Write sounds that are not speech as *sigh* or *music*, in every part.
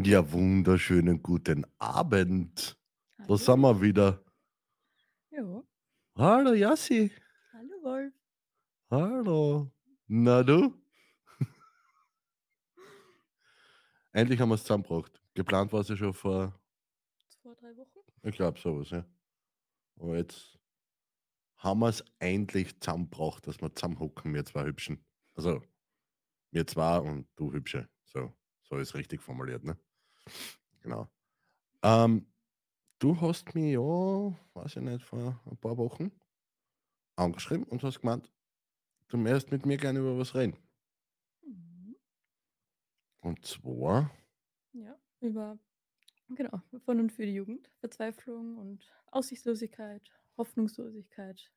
Ja, wunderschönen guten Abend. Da Hallo. sind wir wieder. Ja. Hallo Jassi. Hallo Wolf. Hallo. Na du? *laughs* Endlich haben wir es zusammengebracht. Geplant war es ja schon vor, 2, 3 Wochen? ich glaube sowas, ja. Aber jetzt haben wir es endlich zusammengebracht, dass wir zusammenhocken, wir zwei Hübschen. Also, wir zwei und du Hübsche. So, so ist richtig formuliert, ne? Genau. Ähm, du hast mich ja, weiß ich nicht, vor ein paar Wochen angeschrieben und hast gemeint, du möchtest mit mir gerne über was reden. Mhm. Und zwar, Ja, über genau, von und für die Jugend. Verzweiflung und Aussichtslosigkeit, Hoffnungslosigkeit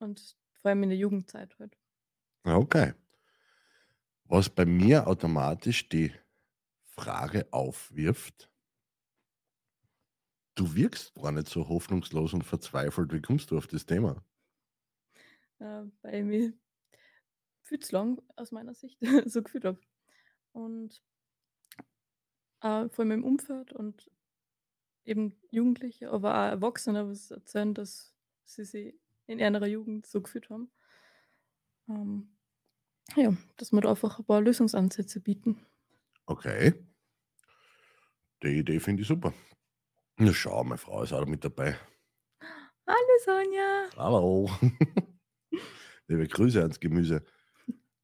und vor allem in der Jugendzeit halt. ja, okay. Was bei mir automatisch die Frage aufwirft, du wirkst gar nicht so hoffnungslos und verzweifelt. Wie kommst du auf das Thema? Äh, weil mich viel zu lang aus meiner Sicht *laughs* so gefühlt habe. Und äh, vor allem im Umfeld und eben Jugendliche, aber auch Erwachsene, was erzählen, dass sie sich in ihrer Jugend so gefühlt haben. Ähm, ja, dass wir da einfach ein paar Lösungsansätze bieten. Okay. Die Idee finde ich super. Na schau, meine Frau ist auch mit dabei. Hallo Sonja. Hallo. *laughs* Liebe Grüße ans Gemüse.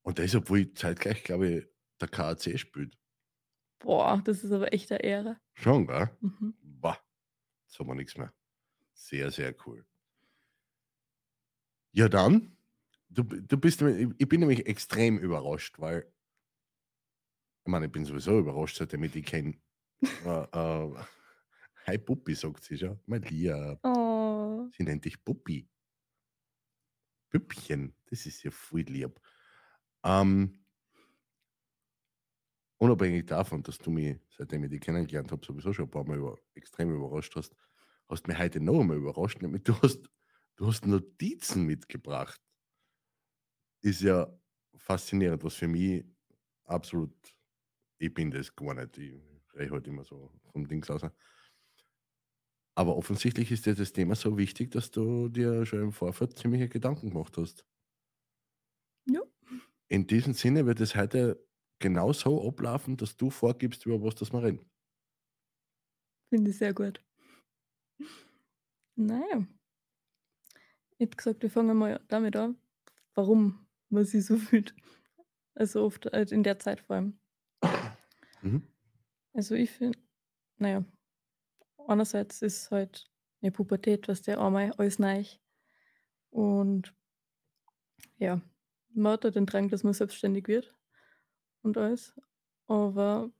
Und das, obwohl zeitgleich, glaube ich, der KAC spielt. Boah, das ist aber echt eine Ehre. Schon, gell? Mhm. Bah, jetzt haben wir nichts mehr. Sehr, sehr cool. Ja, dann, du, du bist, ich ich bin nämlich extrem überrascht, weil, ich meine, ich bin sowieso überrascht, seitdem ich die kenne. Äh, äh, hi Puppi, sagt sie schon. Mein Lieb. Oh. Sie nennt dich Puppi. Püppchen, das ist ja voll lieb. Ähm, unabhängig davon, dass du mich, seitdem ich dich kennengelernt habe, sowieso schon ein paar Mal über, extrem überrascht hast, hast mich heute noch einmal überrascht, nämlich du hast, du hast Notizen mitgebracht. Ist ja faszinierend, was für mich absolut, ich bin das gar nicht, ich rede halt immer so vom Dings aus. Aber offensichtlich ist dir das Thema so wichtig, dass du dir schon im Vorfeld ziemliche Gedanken gemacht hast. Ja. In diesem Sinne wird es heute genau so ablaufen, dass du vorgibst, über was das wir reden. Finde ich sehr gut. Naja. Ich hätte gesagt, wir fangen mal damit an, warum man sich so fühlt. Also oft halt in der Zeit vor allem. Mhm. Also ich finde, naja, einerseits ist halt eine Pubertät, was der einmal alles neu. Und ja, man hat halt den Drang, dass man selbstständig wird und alles. Aber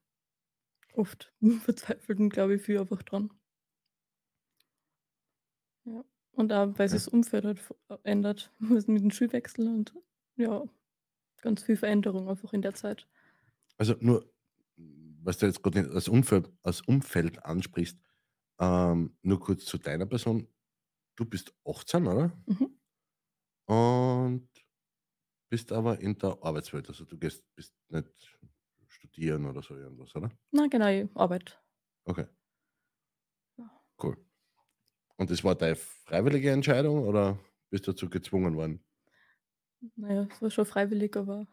oft *laughs* verzweifelten, glaube ich, viel einfach dran. Ja. Und auch, weil sich das Umfeld halt v- ändert, *laughs* mit dem Schulwechsel und ja, ganz viel Veränderung einfach in der Zeit. Also nur, was du jetzt gerade als Umfeld, als Umfeld ansprichst, ähm, nur kurz zu deiner Person. Du bist 18, oder? Mhm. Und bist aber in der Arbeitswelt. Also du gehst, bist nicht studieren oder so irgendwas, oder? Na genau, Arbeit. Okay, cool. Und das war deine freiwillige Entscheidung oder bist du dazu gezwungen worden? Naja, es war schon freiwillig, aber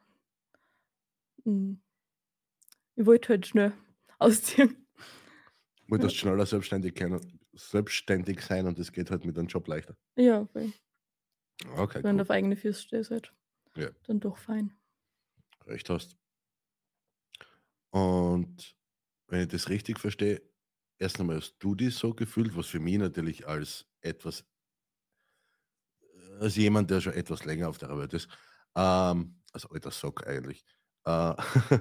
mm, ich wollte halt schnell *laughs* ausziehen. Wolltest schneller selbstständig, selbstständig sein und das geht halt mit einem Job leichter. Ja, weil Okay, wenn du cool. auf eigene Füße stehst, halt Ja. dann doch fein. Recht hast. Und wenn ich das richtig verstehe, erst einmal hast du dich so gefühlt, was für mich natürlich als etwas, als jemand, der schon etwas länger auf der Welt ist, ähm, als alter Sack eigentlich, äh, *laughs*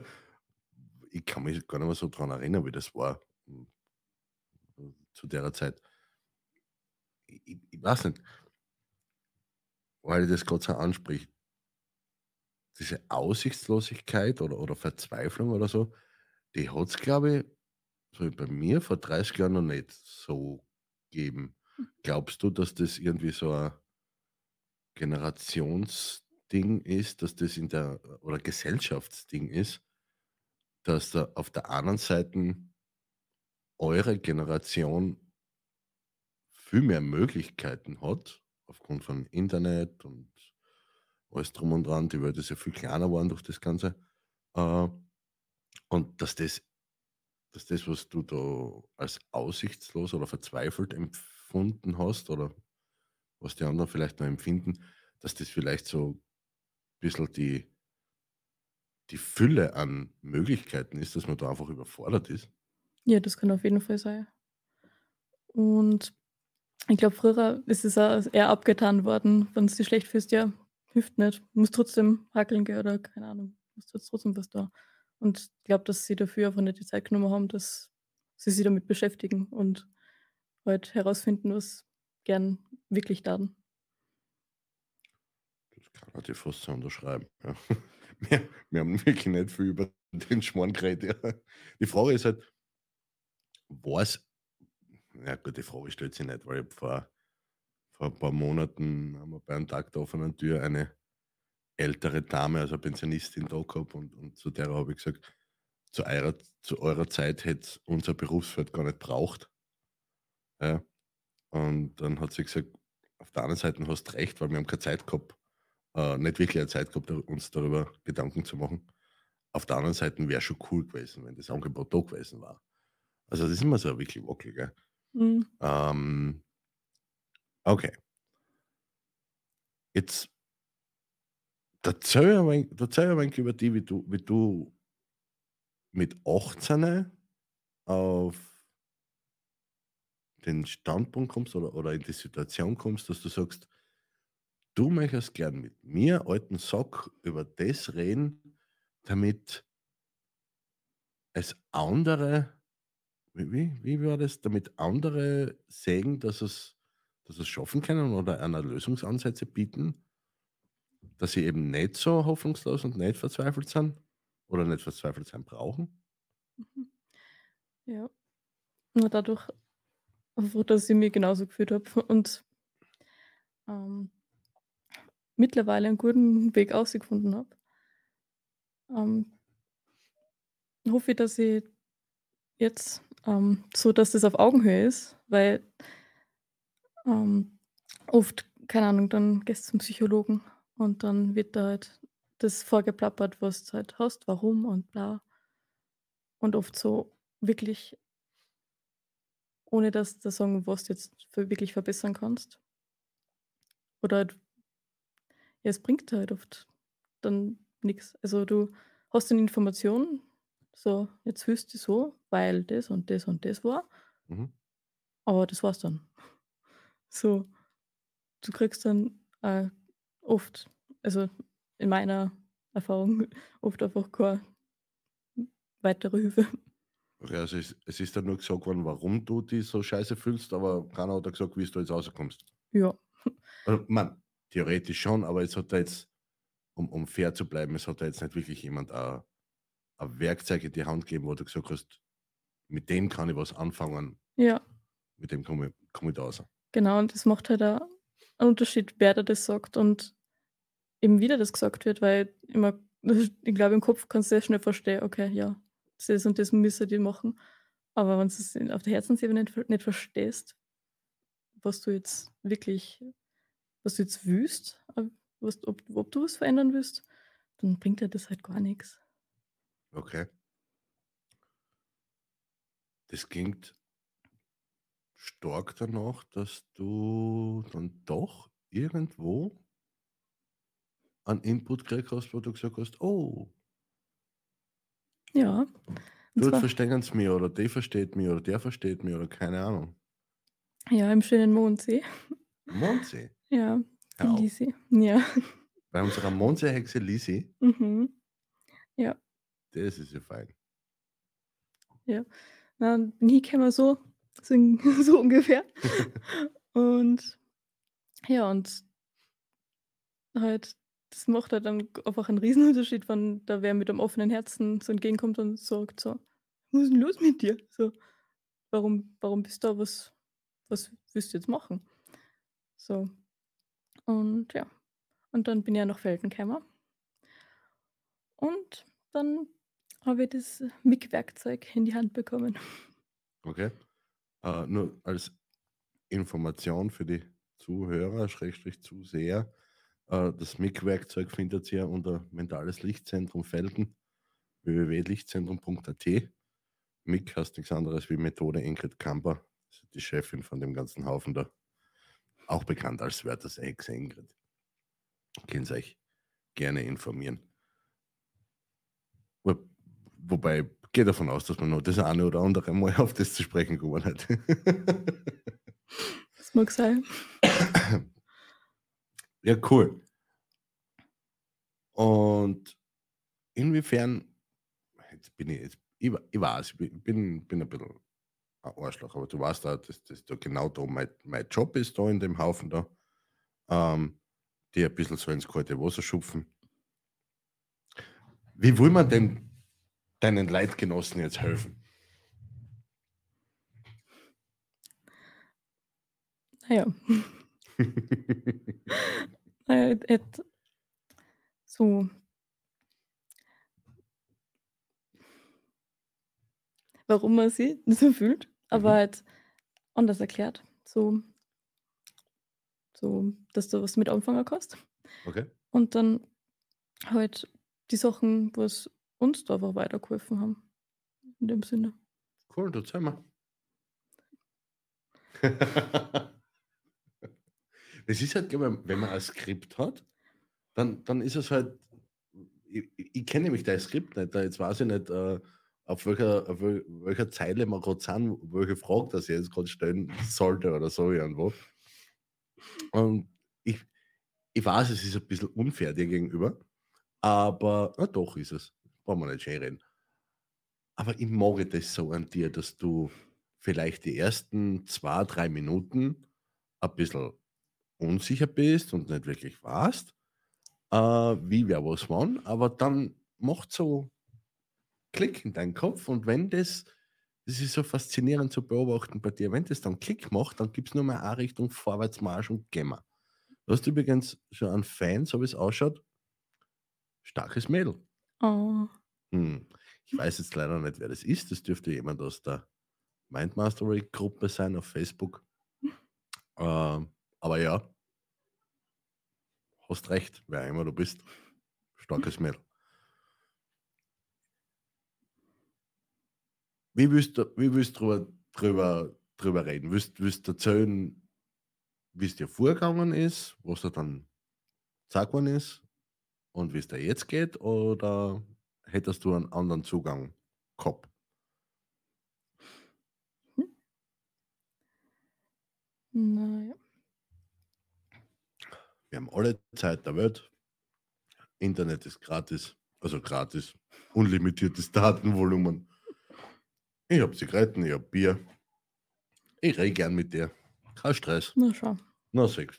ich kann mich gar nicht mehr so dran erinnern, wie das war hm, zu der Zeit. Ich, ich, weiß nicht, weil ich das gerade so anspricht, diese Aussichtslosigkeit oder, oder Verzweiflung oder so, die hat es, glaube ich, so bei mir vor 30 Jahren noch nicht so gegeben. Glaubst du, dass das irgendwie so ein Generationsding ist, dass das in der oder Gesellschaftsding ist, dass da auf der anderen Seite eure Generation viel mehr Möglichkeiten hat, aufgrund von Internet und alles drum und dran. Die Welt ist ja viel kleiner geworden durch das Ganze. Äh, und dass das dass das, was du da als aussichtslos oder verzweifelt empfunden hast oder was die anderen vielleicht noch empfinden, dass das vielleicht so ein bisschen die die Fülle an Möglichkeiten ist, dass man da einfach überfordert ist? Ja, das kann auf jeden Fall sein. Und ich glaube, früher ist es auch eher abgetan worden, wenn es dir schlecht fühlst, ja, hilft nicht. Du musst trotzdem hackeln gehen oder keine Ahnung, jetzt trotzdem was da. Und ich glaube, dass sie dafür einfach nicht die Zeit genommen haben, dass sie sich damit beschäftigen und halt herausfinden, was gern wirklich da. Das kann man dir fast so unterschreiben. Ja. Wir, wir haben wirklich nicht viel über den Schmarrn geredet. Die Frage ist halt, was, ja gut, die Frage stellt sich nicht, weil ich vor, vor ein paar Monaten haben wir bei einem Tag der offenen Tür eine ältere Dame, also Pensionistin da gehabt und, und zu der habe ich gesagt, zu eurer, zu eurer Zeit hätte unser Berufsfeld gar nicht braucht. Ja. Und dann hat sie gesagt, auf der anderen Seite hast du recht, weil wir haben keine Zeit gehabt, äh, nicht wirklich eine Zeit gehabt, uns darüber Gedanken zu machen. Auf der anderen Seite wäre schon cool gewesen, wenn das Angebot da gewesen war. Also das ist immer so wirklich wackelig. Gell? Mhm. Ähm, okay. Jetzt erzähl ein wenig, erzähl ein wenig über die, wie du, wie du mit 18 auf den Standpunkt kommst oder, oder in die Situation kommst, dass du sagst, du möchtest gern mit mir, alten Sack, über das reden, damit es andere, wie, wie, war das, damit andere sehen, dass es, dass es schaffen können oder einer Lösungsansätze bieten, dass sie eben nicht so hoffnungslos und nicht verzweifelt sind oder nicht verzweifelt sein brauchen? Mhm. Ja. Nur dadurch, dass ich mich genauso gefühlt habe und ähm, mittlerweile einen guten Weg ausgefunden habe, ähm, hoffe dass ich jetzt ähm, so, dass das auf Augenhöhe ist, weil ähm, oft, keine Ahnung, dann gehst du zum Psychologen und dann wird da halt das vorgeplappert, was du halt hast, warum und bla. Und oft so wirklich, ohne dass du sagen, was du jetzt wirklich verbessern kannst. Oder halt, ja, es bringt halt oft dann nichts. Also du hast eine Information, so, jetzt fühlst du so, weil das und das und das war, Mhm. aber das war's dann. So, du kriegst dann äh, oft, also in meiner Erfahrung, *laughs* oft einfach keine weitere Hilfe. Okay, also es, es ist dann nur gesagt worden, warum du dich so scheiße fühlst, aber keiner hat gesagt, wie du jetzt rauskommst. Ja, Also, man, theoretisch schon, aber es hat da jetzt, um, um fair zu bleiben, es hat da jetzt nicht wirklich jemand ein, ein Werkzeug in die Hand gegeben, wo du gesagt hast, mit dem kann ich was anfangen, ja, mit dem komme ich, komm ich da raus. genau. Und das macht halt auch einen Unterschied, wer da das sagt und eben wieder das gesagt wird, weil immer, ich *laughs* glaube, im Kopf kannst du sehr schnell verstehen, okay, ja, das und das müssen die machen. Aber wenn du es auf der Herzensebene nicht, nicht verstehst, was du jetzt wirklich, was du jetzt willst, äh, was, ob, ob du was verändern willst, dann bringt dir das halt gar nichts. Okay. Das klingt stark danach, dass du dann doch irgendwo einen Input gekriegt hast, wo du gesagt hast, oh, Ja, dort verstehen es mir oder die versteht mich oder der versteht mich oder keine Ahnung. ja, im schönen Mondsee. Mondsee. Ja, die Hör auf. Lisi. Ja. Bei unserer Mondsee-Hexe Lisi, Mhm. Ja, das ist ja fein. ja. Na, und bin hingekommen so, so, *laughs* so ungefähr. *laughs* Und ja, und halt, das macht halt dann einfach einen Riesenunterschied, wenn da wer mit einem offenen Herzen so entgegenkommt und sagt so, was ist denn los mit dir? So, warum, warum bist du da? Was, was willst du jetzt machen? So, und ja. Und dann bin ich ja nach Felden gekommen. Und dann habe ich das MIG-Werkzeug in die Hand bekommen. Okay. Äh, nur als Information für die Zuhörer, Schrägstrich Zuseher. Äh, das MIG-Werkzeug findet ihr unter Mentales Lichtzentrum Felden, www.lichtzentrum.at. MIG heißt nichts anderes wie Methode Ingrid Kamper, die Chefin von dem ganzen Haufen da. Auch bekannt als Werthers Ex Ingrid. Könnt ihr euch gerne informieren. Wo, wobei, gehe davon aus, dass man noch das eine oder andere mal auf das zu sprechen kommen hat. *laughs* das mag sein. Ja, cool. Und inwiefern, jetzt bin ich, jetzt, ich, ich weiß, ich bin, bin ein bisschen Arschloch, aber du weißt da, dass das da genau da mein, mein Job ist, da in dem Haufen da, ähm, die ein bisschen so ins kalte Wasser schupfen. Wie will man denn deinen Leitgenossen jetzt helfen? Naja. *laughs* naja, et, so. Warum man sie so fühlt, aber Mhm. halt anders erklärt. So, so, dass du was mit anfangen kannst. Okay. Und dann halt die Sachen, was uns da einfach weitergeholfen haben. In dem Sinne. Cool, du zeig mal. *laughs* Es ist halt, glaub ich, wenn man ein Skript hat, dann, dann ist es halt, ich, ich ich kenne nämlich dein Skript nicht, da jetzt weiß ich nicht, äh, auf welcher, auf wel- welcher Zeile wir gerade sind, welche Frage das jetzt gerade stellen sollte oder so irgendwo. Und ich, ich weiß, es ist ein bisschen unfair dir gegenüber, aber na doch ist es. Brauchen wir nicht schön reden. Aber ich mag das so an dir, dass du vielleicht die ersten zwei, drei Minuten ein bisschen unsicher bist und nicht wirklich weißt, äh, wie wer was wann, aber dann macht so Klick in deinen Kopf und wenn das, das ist so faszinierend zu beobachten bei dir, wenn das dann Klick macht, dann gibt es nur mal eine Richtung Vorwärtsmarsch und Gemma. Du hast übrigens schon einen Fan, so wie es ausschaut, starkes Mädel. Oh, Hm. Ich weiß jetzt leider nicht, wer das ist. Das dürfte jemand aus der Mindmastery-Gruppe sein auf Facebook. *laughs* Ähm, aber ja, hast recht, wer immer du bist. Starkes Mädel. Wie willst du, wie willst du drüber, drüber, drüber reden? Willst, willst du erzählen, wie es dir vorgegangen ist, was da dann gesagt worden ist und wie es dir jetzt geht? Oder hättest du einen anderen Zugang gehabt? naja. Wir haben alle Zeit der Welt. Internet ist gratis, also gratis, unlimitiertes *laughs* Datenvolumen. Ich habe Zigaretten, ich habe Bier. Ich rede gern mit dir. Kein Stress. Na schau. Na, sechs.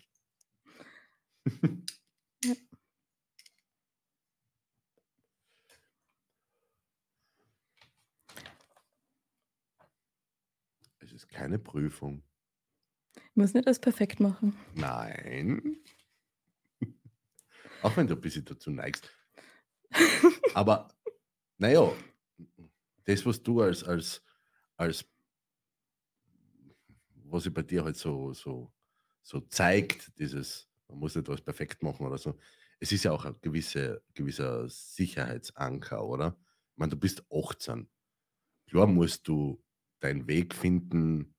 *laughs* Ja. Es ist keine Prüfung. Ich muss nicht alles perfekt machen. Nein. *laughs* Auch wenn du ein bisschen dazu neigst. *laughs* Aber, naja, das, was du als, als, als, was sich bei dir halt so, so, so zeigt, dieses, man muss nicht was perfekt machen oder so, es ist ja auch ein gewisse, gewisser Sicherheitsanker, oder? Ich meine, du bist 18. Klar musst du deinen Weg finden,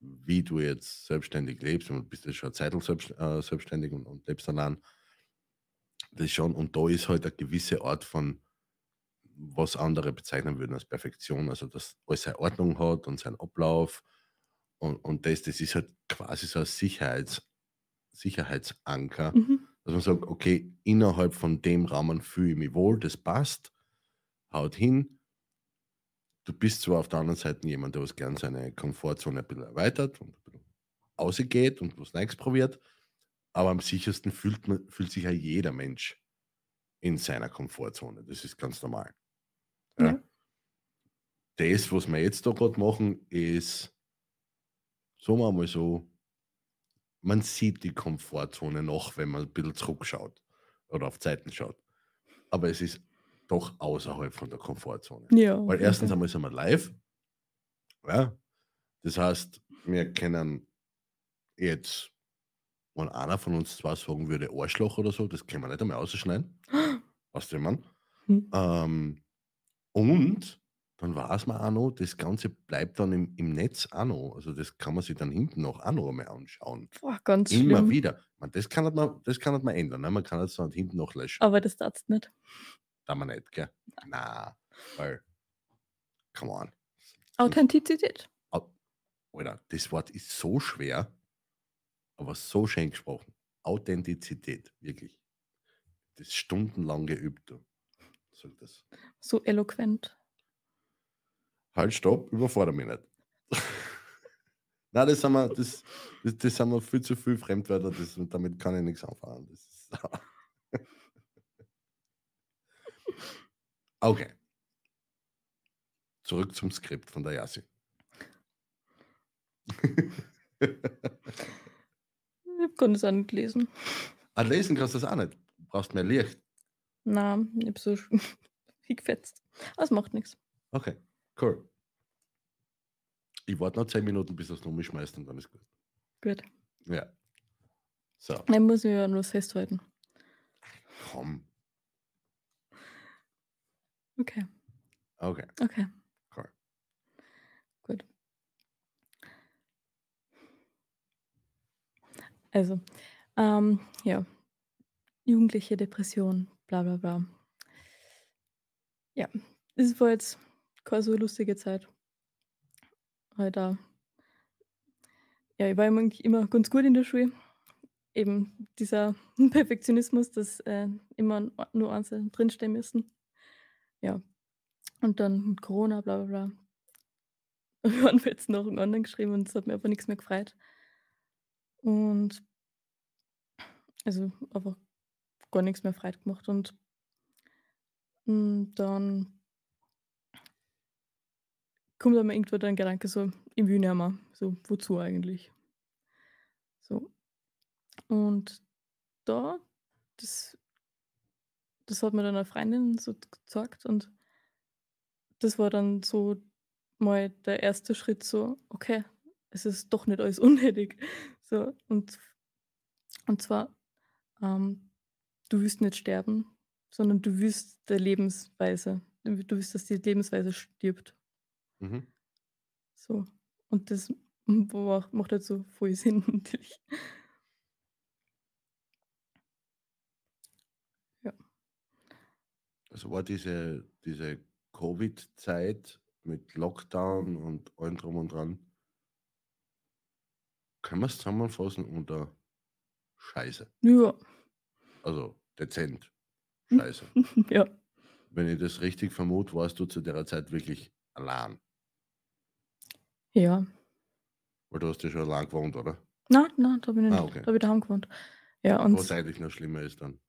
wie du jetzt selbstständig lebst. Und du bist ja schon eine Zeit selbst, äh, selbstständig und, und lebst allein. Das schon, und da ist halt eine gewisse Art von, was andere bezeichnen würden als Perfektion, also dass alles seine Ordnung hat und seinen Ablauf. Und, und das, das ist halt quasi so ein Sicherheits, Sicherheitsanker, Mhm. dass man sagt, okay, innerhalb von dem Rahmen fühle ich mich wohl, das passt, haut hin. Du bist zwar auf der anderen Seite jemand, der was gern seine Komfortzone ein bisschen erweitert und ein bisschen ausgeht und was Neues probiert, aber am sichersten fühlt, man, fühlt sich ja jeder Mensch in seiner Komfortzone. Das ist ganz normal. Ja. Ja. Das, was wir jetzt da gerade machen, ist, sagen wir mal so, man sieht die Komfortzone noch, wenn man ein bisschen zurückschaut oder auf Zeiten schaut. Aber es ist doch außerhalb von der Komfortzone. Ja. Weil erstens Fall. einmal sind wir live. Ja? Das heißt, wir können jetzt, wenn einer von uns zwei sagen würde, Arschloch oder so, das können wir nicht einmal ausschneiden. *gasps* Weißt du, man? Hm. Ähm, und dann weiß man auch noch, das Ganze bleibt dann im, im Netz auch noch. Also das kann man sich dann hinten noch auch noch einmal anschauen. Boah, ganz Immer schlimm. wieder. Man, das, kann man, das kann man ändern. Ne? Man kann es dann hinten noch löschen. Aber das darfst nicht. Da man nicht, gell? Na, weil, come on. Authentizität. Alter, das Wort ist so schwer, aber so schön gesprochen. Authentizität, wirklich. Das ist stundenlang geübt. Du. Sag das. So eloquent. Halt, stopp, überfordere mich nicht. *laughs* Nein, das haben wir, das, das, das haben wir viel zu viel Fremdwörter, das, damit kann ich nichts anfangen. Ist, *laughs* okay. Zurück zum Skript von der Yassi. *laughs* Ich das auch nicht lesen. ah, lesen kannst du das auch nicht. Du brauchst mehr Licht. Na, ich hab so *laughs* gefetzt. Aber es macht nichts. Okay, cool. Ich warte noch 10 Minuten, bis das Nummer schmeißt und dann ist gut. Gut. Ja. So, Dann muss ich ja nur festhalten. komm. Okay, Okay, okay. cool. Gut. Also, ähm, ja. Jugendliche Depression, bla bla bla. Ja, es war jetzt keine so lustige Zeit. Da, ja, ich war immer, ganz gut in der Schule. Eben dieser *laughs* Perfektionismus, dass äh, immer nur einzeln drinstehen müssen. Ja. Und dann Corona, bla bla bla. *laughs* Wir haben jetzt noch einen anderen geschrieben und es hat mir aber nichts mehr gefreut. Und also einfach gar nichts mehr frei gemacht. Und mm, dann kommt dann irgendwo der Gedanke so, ich will. So, wozu eigentlich? So. Und da, das, das hat mir dann eine Freundin so gesagt und das war dann so mal der erste Schritt so, okay, es ist doch nicht alles *laughs* unnötig. So, und, und zwar, ähm, du willst nicht sterben, sondern du willst der Lebensweise, du willst, dass die Lebensweise stirbt. Mhm. So. Und das macht, halt so voll Sinn, *laughs* natürlich. Also war diese, diese Covid-Zeit mit Lockdown und allem drum und dran, können wir es zusammenfassen unter Scheiße. Ja, Also dezent. Hm. Scheiße. *laughs* ja. Wenn ich das richtig vermute, warst du zu der Zeit wirklich allein. Ja. Weil du hast ja schon allein gewohnt, oder? Nein, nein, da bin ich Ah, nicht. okay. Da habe ich daheim gewohnt. Ja, und Was eigentlich noch schlimmer ist dann.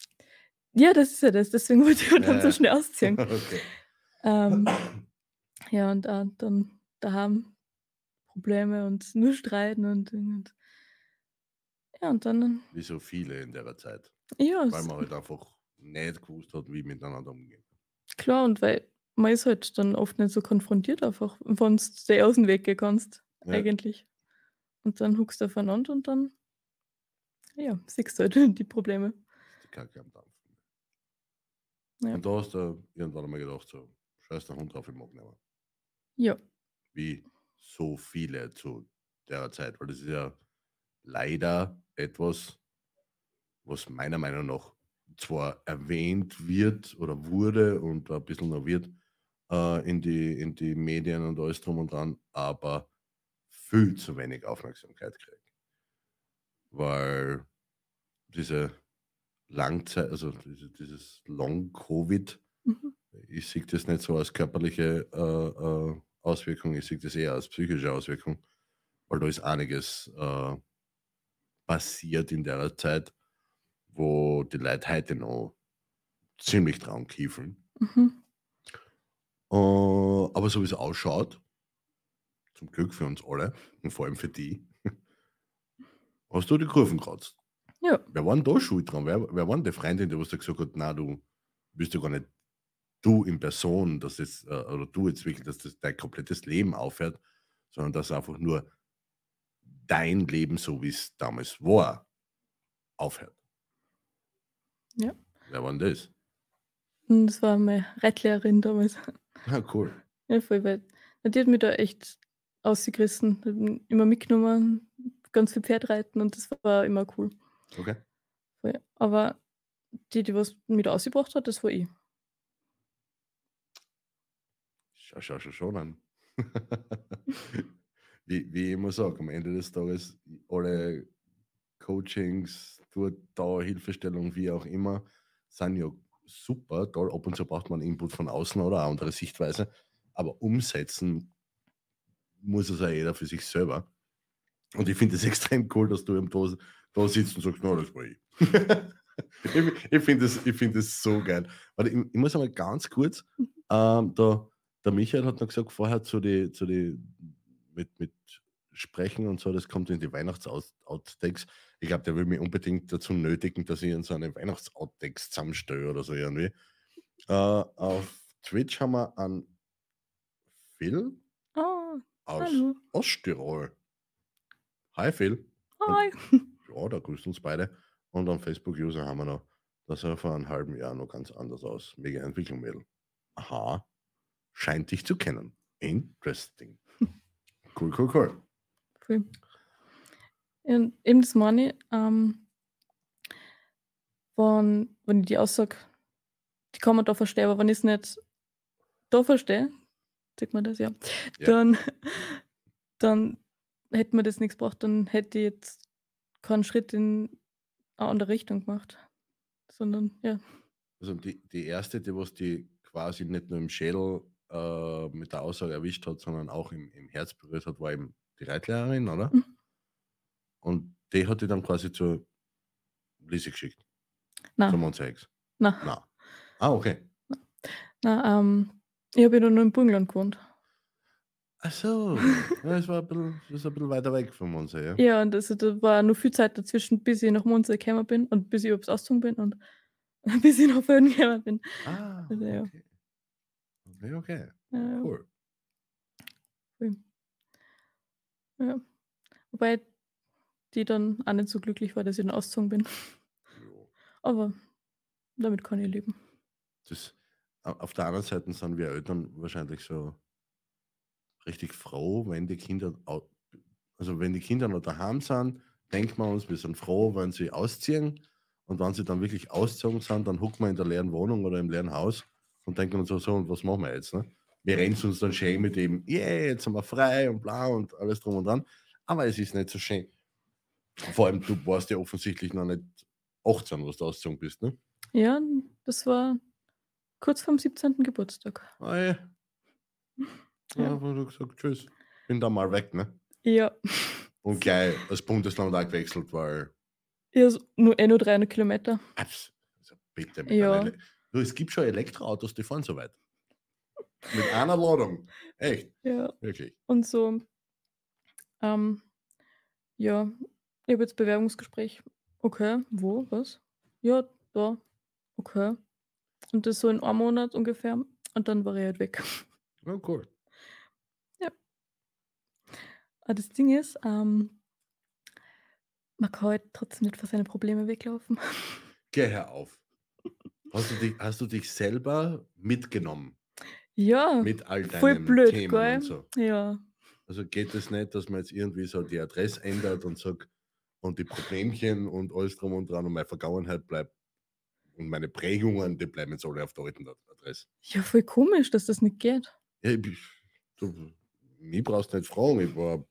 ja, das ist ja das. Deswegen wollte ich dann Ja, so schnell ausziehen. *laughs* okay. ähm, ja, und äh, dann daheim Probleme und nur streiten und, und ja, und dann, Wie so viele in der Zeit. Ja, Weil man halt einfach nicht gewusst hat, wie miteinander umgehen. klar, und weil man ist halt dann oft nicht so konfrontiert einfach, wenn du dir aus dem Weg gehen kannst, Ja. eigentlich. Und dann huckst du aufeinander und dann, ja, siehst du halt *laughs* die Probleme. Die Kacke am Dampf. Ja. Und da hast du irgendwann einmal gedacht, so, scheiß der Hund drauf, ich mag nicht mehr. Ja, Wie so viele zu der Zeit, weil das ist ja leider etwas, was meiner Meinung nach zwar erwähnt wird oder wurde und ein bisschen noch wird äh, in, die, in die Medien und alles drum und dran, aber viel zu wenig Aufmerksamkeit kriegt. Weil diese Langzeit, also diese, dieses Long-Covid, mhm. ich sehe das nicht so als körperliche äh, äh, Auswirkung, ich sehe das eher als psychische Auswirkung, weil da ist einiges äh, passiert in der Zeit, wo die Leute heute noch ziemlich dran kiefeln. Mhm. Äh, aber so wie es ausschaut, zum Glück für uns alle und vor allem für die, *laughs* hast du die Kurven kratzt. ja, Wer war denn da schuld dran? Wer, wer war denn die Freundin, die was da gesagt hat, na du bist ja gar nicht du in Person, dass es, äh, oder du jetzt wirklich, dass das dein komplettes Leben aufhört, sondern dass einfach nur dein Leben, so wie es damals war, aufhört. Ja. Wer war denn das? Und das war meine Reitlehrerin damals. Ah, cool. Ja, voll, weil die hat mich da echt ausgerissen, immer mitgenommen, ganz viel Pferd reiten und das war immer cool. Okay. Aber die, die was da ausgebracht hat, das war ich. Schau, schau, schau schon an. *laughs* wie, wie ich immer sage, am Ende des Tages, alle Coachings, dort, da, Hilfestellung, wie auch immer, sind ja super, toll. Ab und zu braucht man Input von außen oder eine andere Sichtweise, aber umsetzen muss es ja jeder für sich selber. Und ich finde es *laughs* extrem cool, dass du im da, da sitzt und sagst, no, das war ich. *laughs* ich ich finde es find so geil. Warte, ich, ich muss einmal ganz kurz, ähm, da, der Michael hat noch gesagt, vorher zu die, zu die mit, mit Sprechen und so, das kommt in die Weihnachts-Outtakes. Ich glaube, der will mich unbedingt dazu nötigen, dass ich in so eine Weihnachts-Outtakes zusammenstelle oder so irgendwie. Äh, auf Twitch haben wir einen Phil Oh, aus hallo. Osttirol. Hi Phil. Hi. *laughs* Ja, da grüßt uns beide. Und am Facebook-User haben wir noch, das sah vor einem halben Jahr noch ganz anders aus. Mega Entwicklung, Mädel. Aha, scheint dich zu kennen. Interesting. *laughs* Cool, cool, cool. Cool. Und eben das meine ich, ähm, wenn, wenn ich die Aussage, die kann man da verstehen, aber wenn ich es nicht da verstehe, sagt man das, ja, Ja. dann, dann hätte man das nichts gebraucht, dann hätte ich jetzt keinen Schritt in eine andere Richtung gemacht. Sondern, ja, Also die, die erste, die was die quasi nicht nur im Schädel äh, mit der Aussage erwischt hat, sondern auch im, im Herz berührt hat, war eben die Reitlehrerin, oder? Mhm. Und die hat die dann quasi zur Lise geschickt, na, zum Monsex. na, Na. Ah, okay. na, ähm, ich habe ja nur im Burgenland gewohnt. Ach so. ja, es war ein bisschen, ist ein bisschen weiter weg von Monse, ja? Ja, und also, da war noch viel Zeit dazwischen, bis ich nach Monza gekommen bin und bis ich überhaupt ausgezogen bin und *laughs* bis ich nach Föhn gekommen bin. Ah, Also, ja. okay. Okay, okay. Ja, Cool. Ja. Wobei die dann auch nicht so glücklich war, dass ich dann ausgezogen bin. Jo. Aber damit kann ich leben. Das, au- auf der anderen Seite sind wir Eltern wahrscheinlich so richtig froh, wenn die Kinder, also wenn die Kinder noch daheim sind, denkt man uns, wir sind froh, wenn sie ausziehen. Und wenn sie dann wirklich ausgezogen sind, dann hucken wir in der leeren Wohnung oder im leeren Haus und denken uns so, so und was machen wir jetzt? Ne? Wir rennen uns dann schön mit dem, yeah, jetzt sind wir frei und bla und alles drum und dran. Aber es ist nicht so schön. Vor allem, du warst ja offensichtlich noch nicht 18, was du ausgezogen bist, ne? Ja, das war kurz vorm 17. Geburtstag. Ah, ja. Ja, Ja. aber du gesagt, tschüss. Bin da mal weg, ne? Ja. Und gleich das Bundesland auch gewechselt, weil. Ja, so nur, eh nur 300 Kilometer. Also bitte Ja. Du, es gibt schon Elektroautos, die fahren so weit. Mit einer Ladung. Echt, Ja. wirklich. Und so, ähm, ja, ich habe jetzt Bewerbungsgespräch. Okay, wo, was? Ja, da. Okay. Und das so in einem Monat ungefähr. Und dann war ich halt weg. Ja, cool. Aber das Ding ist, ähm, man kann halt trotzdem nicht vor seine Probleme weglaufen. Geh her auf. Hast du, dich, hast du dich selber mitgenommen Ja, mit all deinen voll blöd, Themen gell? und so? Ja. Also geht es nicht, dass man jetzt irgendwie so die Adresse ändert und sagt, und die Problemchen und alles drum und dran und meine Vergangenheit bleibt und meine Prägungen, die bleiben jetzt alle auf der alten Adresse. Ja, voll komisch, dass das nicht geht. Ja, ich, du, mich brauchst nicht fragen. Ich war ein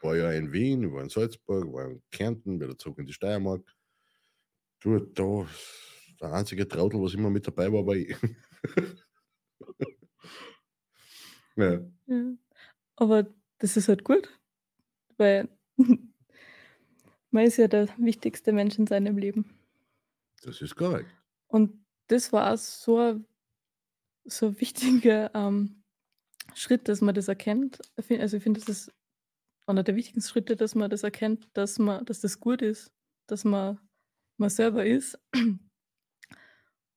paar Jahre in Wien, ich war in Salzburg, war in Kärnten, wieder zurück in die Steiermark. Du, da, der einzige Trautel, was immer mit dabei war, war ich. *laughs* ja, Ja. Aber das ist halt gut, weil *laughs* man ist ja der wichtigste Mensch in seinem Leben. das ist korrekt. Und das war auch so ein, so ein wichtiger ähm, Schritt, dass man das erkennt. Also ich finde, das ist einer der wichtigsten Schritte, dass man das erkennt, dass man, dass das gut ist, dass man man selber ist. *clears throat*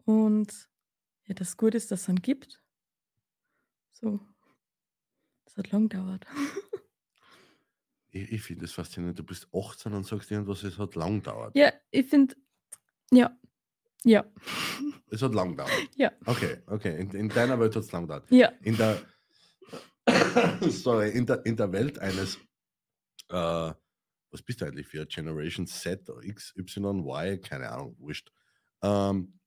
Und ja, das gut ist, dass es dann gibt. So. Das hat lang gedauert. Ich, ich finde es faszinierend. Du bist 18 und sagst irgendwas, es hat lang gedauert. Ja, ich finde, ja, ja, *laughs* Es hat lang gedauert. ja, Okay, okay. In, in deiner Welt hat es lang gedauert. ja. In der, *coughs* sorry, in der, in der Welt eines, äh, was bist du eigentlich für Generation Z oder X, Y, Y, keine Ahnung, wurscht. Ähm,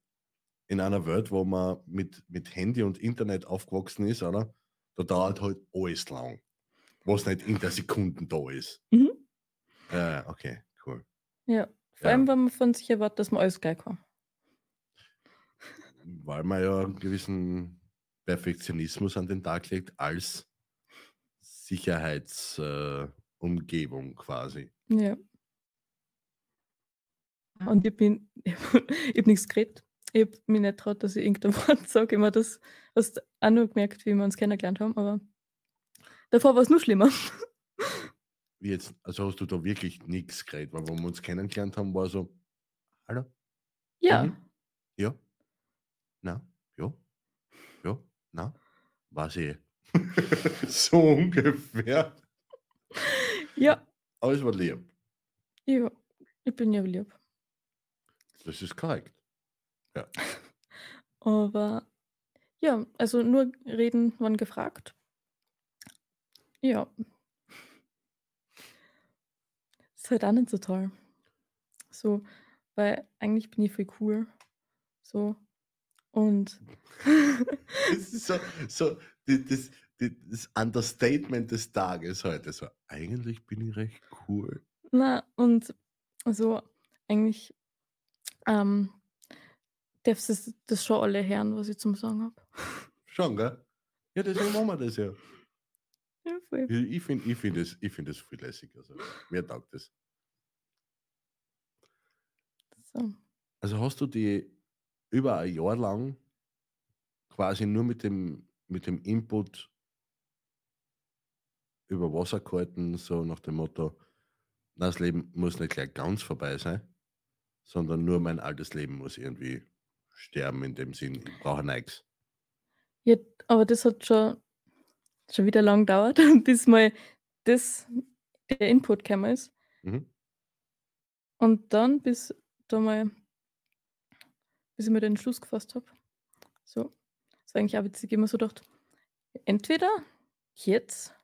in einer Welt, wo man mit, mit Handy und Internet aufgewachsen ist, oder? Da dauert halt alles lang. Was nicht in der Sekunden da ist. Mhm. Äh, okay, cool. Ja, vor Ja. allem, wenn man von sich erwartet, dass man alles gleich kann. Weil man ja einen gewissen Perfektionismus an den Tag legt als Sicherheitsumgebung äh, quasi. Ja. Und ich bin, *laughs* ich habe nichts geredet. Ich habe mich nicht getraut, dass ich irgendein *laughs* Wort sage. Immer das hast du auch nur gemerkt, wie wir uns kennengelernt haben, aber davor war es nur schlimmer. Wie jetzt, also hast du da wirklich nichts geredet, weil wo wir uns kennengelernt haben, war so, hallo, Ja, Mhm. ja, na, ja, ja, na, weiß ich. *laughs* so ungefähr. ja, Aber es war lieb. ja. Ich bin ja lieb. Das ist korrekt. Aber ja, also nur reden, wann gefragt. Ja. Ist halt auch nicht so toll. So, weil eigentlich bin ich voll cool. So. Und *laughs* Das ist so, so das, die- das Understatement des Tages heute. So, eigentlich bin ich recht cool. na, und so eigentlich ähm, darfst du das schon alle hören, was ich zum Sagen habe. Schon, gell? Ja, deswegen machen wir das ja. *laughs* Ja, voll. Ich, finde ich find das, ich find das viel lässig. Also, mir taugt das. So. Also hast du die über ein Jahr lang quasi nur mit dem, mit dem Input über Wasser gehalten, so nach dem Motto, "Na, das Leben muss nicht gleich ganz vorbei sein, sondern nur mein altes Leben muss irgendwie sterben in dem Sinn, ich brauche nichts. Ja, aber das hat schon, schon wieder lang gedauert, *laughs* bis mal das, der Input gekommen ist. Mhm. Und dann bis da mal, bis ich mir den Schluss gefasst habe. So. Das war eigentlich auch witzig, immer so gedacht, entweder jetzt,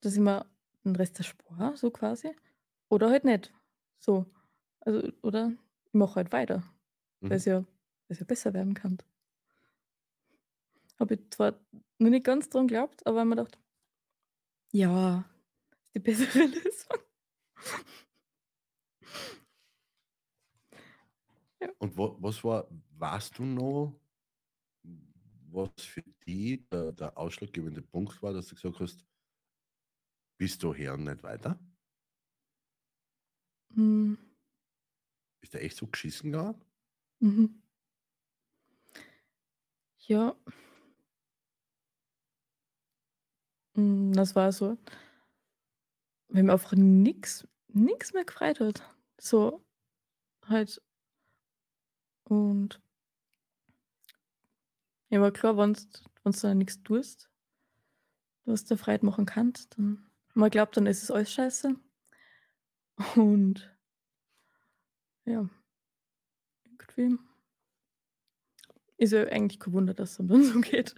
dass ich mir den Rest der Spur, so quasi, oder halt nicht. So. Also, oder ich mache halt weiter, weil Mhm. es ja, es ja besser werden kann. Habe ich zwar noch nicht ganz dran geglaubt, aber mir gedacht, ja, ist die bessere *laughs* Lösung. Und wa was war, weißt du noch, was für die der, der ausschlaggebende Punkt war, dass du gesagt hast, bis daher und nicht weiter? Hm, Ist der echt so geschissen gegangen? mhm. Ja. Hm, das war so, wenn mir einfach nix, nix mehr gefreut hat. So halt. Und ja, war klar, wenn du da nichts tust, was dir Freude machen kannst, dann man glaubt, dann ist es alles scheiße. Und ja, irgendwie ist ja eigentlich kein Wunder, dass es um dann so geht,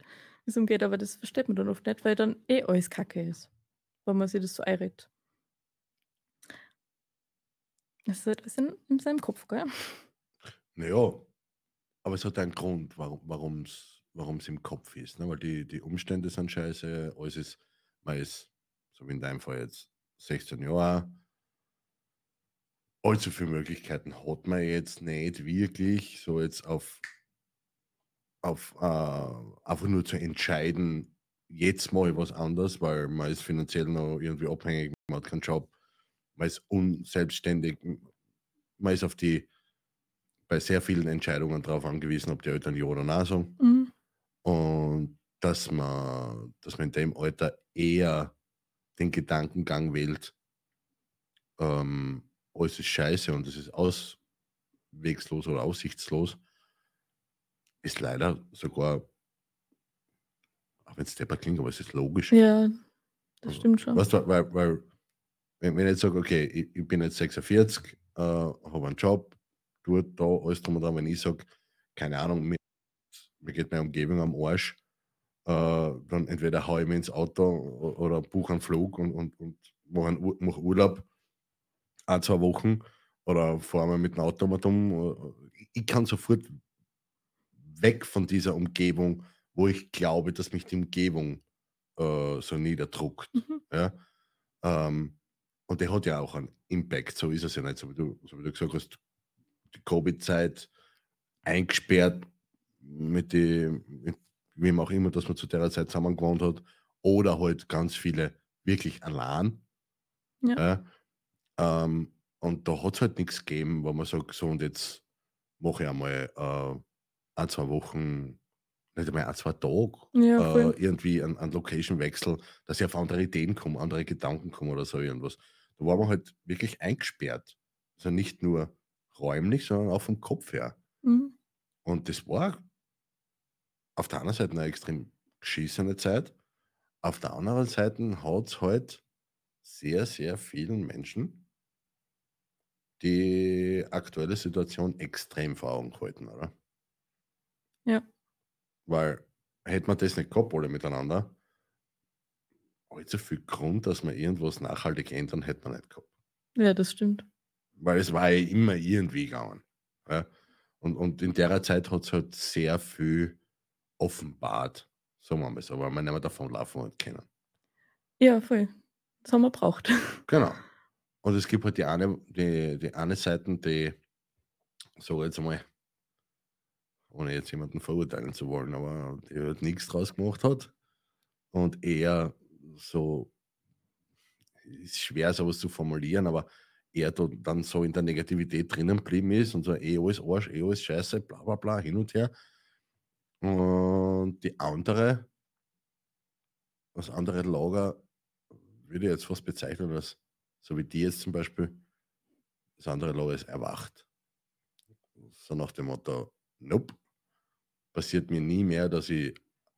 es umgeht, aber das versteht man dann oft nicht, weil dann eh alles kacke ist, weil man sich das so einredet. Das ist halt alles in, in seinem Kopf, gell? Naja, aber es hat einen Grund, warum es warum's im Kopf ist. Ne? Weil die, die Umstände sind scheiße, alles ist, man ist, so wie in deinem Fall jetzt, 16 Jahre. Allzu viele Möglichkeiten hat man jetzt nicht wirklich, so jetzt auf, auf äh, einfach nur zu entscheiden, jetzt mache ich was anderes, weil man ist finanziell noch irgendwie abhängig, man hat keinen Job, man ist unselbstständig, man ist auf die bei sehr vielen Entscheidungen darauf angewiesen, ob die Eltern ja oder nein sagen. Mhm. Und dass man, dass man in dem Alter eher den Gedankengang wählt, ähm, alles ist scheiße und es ist auswegslos oder aussichtslos, ist leider sogar, auch wenn es depper klingt, aber es ist logisch. Ja, das Also, stimmt schon. Weißt du, weil, weil wenn, wenn ich jetzt sage, okay, ich, ich bin jetzt 46, äh, habe einen Job, tue da alles drum und dran, wenn ich sage, keine Ahnung, mir, mir geht meine Umgebung am Arsch, äh, dann entweder haue ich mir ins Auto oder buche einen Flug und, und, und mache, einen, mach Urlaub, ein, zwei Wochen oder fahre mal mit dem Auto mal um. Ich kann sofort weg von dieser Umgebung, wo ich glaube, dass mich die Umgebung äh, so niederdruckt. Mhm. Ja? Ähm, und der hat ja auch einen Impact, so ist es ja nicht, so wie du, so wie du gesagt hast, die Covid-Zeit eingesperrt mit mit wem auch immer, dass man zu der Zeit zusammen gewohnt hat, oder halt ganz viele wirklich allein. Ja. Ja, ähm, und da hat es halt nichts gegeben, wo man sagt, so und jetzt mache ich einmal äh, ein, zwei Wochen, nicht einmal ein, zwei Tage Ja, äh, irgendwie einen, einen Location-Wechsel, dass ich auf andere Ideen komme, andere Gedanken komme oder so irgendwas. Da war man halt wirklich eingesperrt. Also nicht nur räumlich, sondern auch vom Kopf her. Mhm. Und das war auf der einen Seite eine extrem geschissene Zeit. Auf der anderen Seite hat es halt sehr, sehr vielen Menschen die aktuelle Situation extrem vor Augen gehalten, oder? Ja. Weil hätte man das nicht gehabt, alle miteinander, allzu viel Grund, dass man irgendwas nachhaltig ändern, hätte man nicht gehabt. Ja, das stimmt. Weil es war ja immer irgendwie gegangen. Ja? Und, und in der Zeit hat es halt sehr viel offenbart, sagen wir mal so, weil man nicht mehr davon laufen hat können. Ja, voll. Das haben wir braucht. *laughs* Genau. Und es gibt halt die eine, die, die eine Seite, die, so jetzt einmal, ohne jetzt jemanden verurteilen zu wollen, aber die halt nichts draus gemacht hat. Und eher so, ist schwer sowas zu formulieren, aber er da dann so in der Negativität drinnen geblieben ist und so, eh alles Arsch, eh alles Scheiße, bla bla bla, hin und her. Und die andere, das andere Lager, würde ich jetzt fast bezeichnen als, so wie die jetzt zum Beispiel, das andere Lager ist erwacht. So nach dem Motto, nope, passiert mir nie mehr, dass ich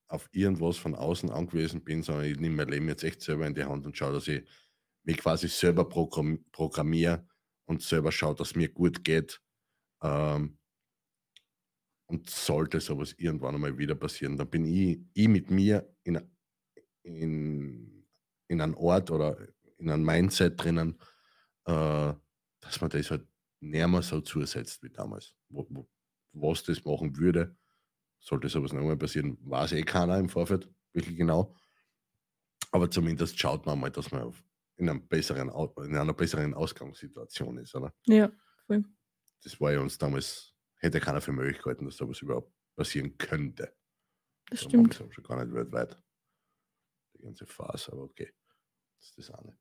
auf irgendwas von außen angewiesen bin, sondern ich nehme mein Leben jetzt echt selber in die Hand und schaue, dass ich mich quasi selber programm programmiere und selber schaue, dass es mir gut geht. Ähm, und sollte sowas irgendwann einmal wieder passieren, dann bin ich, ich mit mir in, in, in einem Ort oder in einem Mindset drinnen, äh, dass man das halt näher so zusetzt wie damals. Was das machen würde, sollte sowas noch einmal passieren, weiß eh keiner im Vorfeld, wirklich genau. Aber zumindest schaut man mal, dass man in, einem besseren, in einer besseren Ausgangssituation ist, oder? Ja, voll. Das war ja uns damals, hätte keiner für möglich gehalten, dass sowas überhaupt passieren könnte. Das So stimmt. schon gar nicht weltweit. Die ganze Phase, aber okay. Das ist das eine.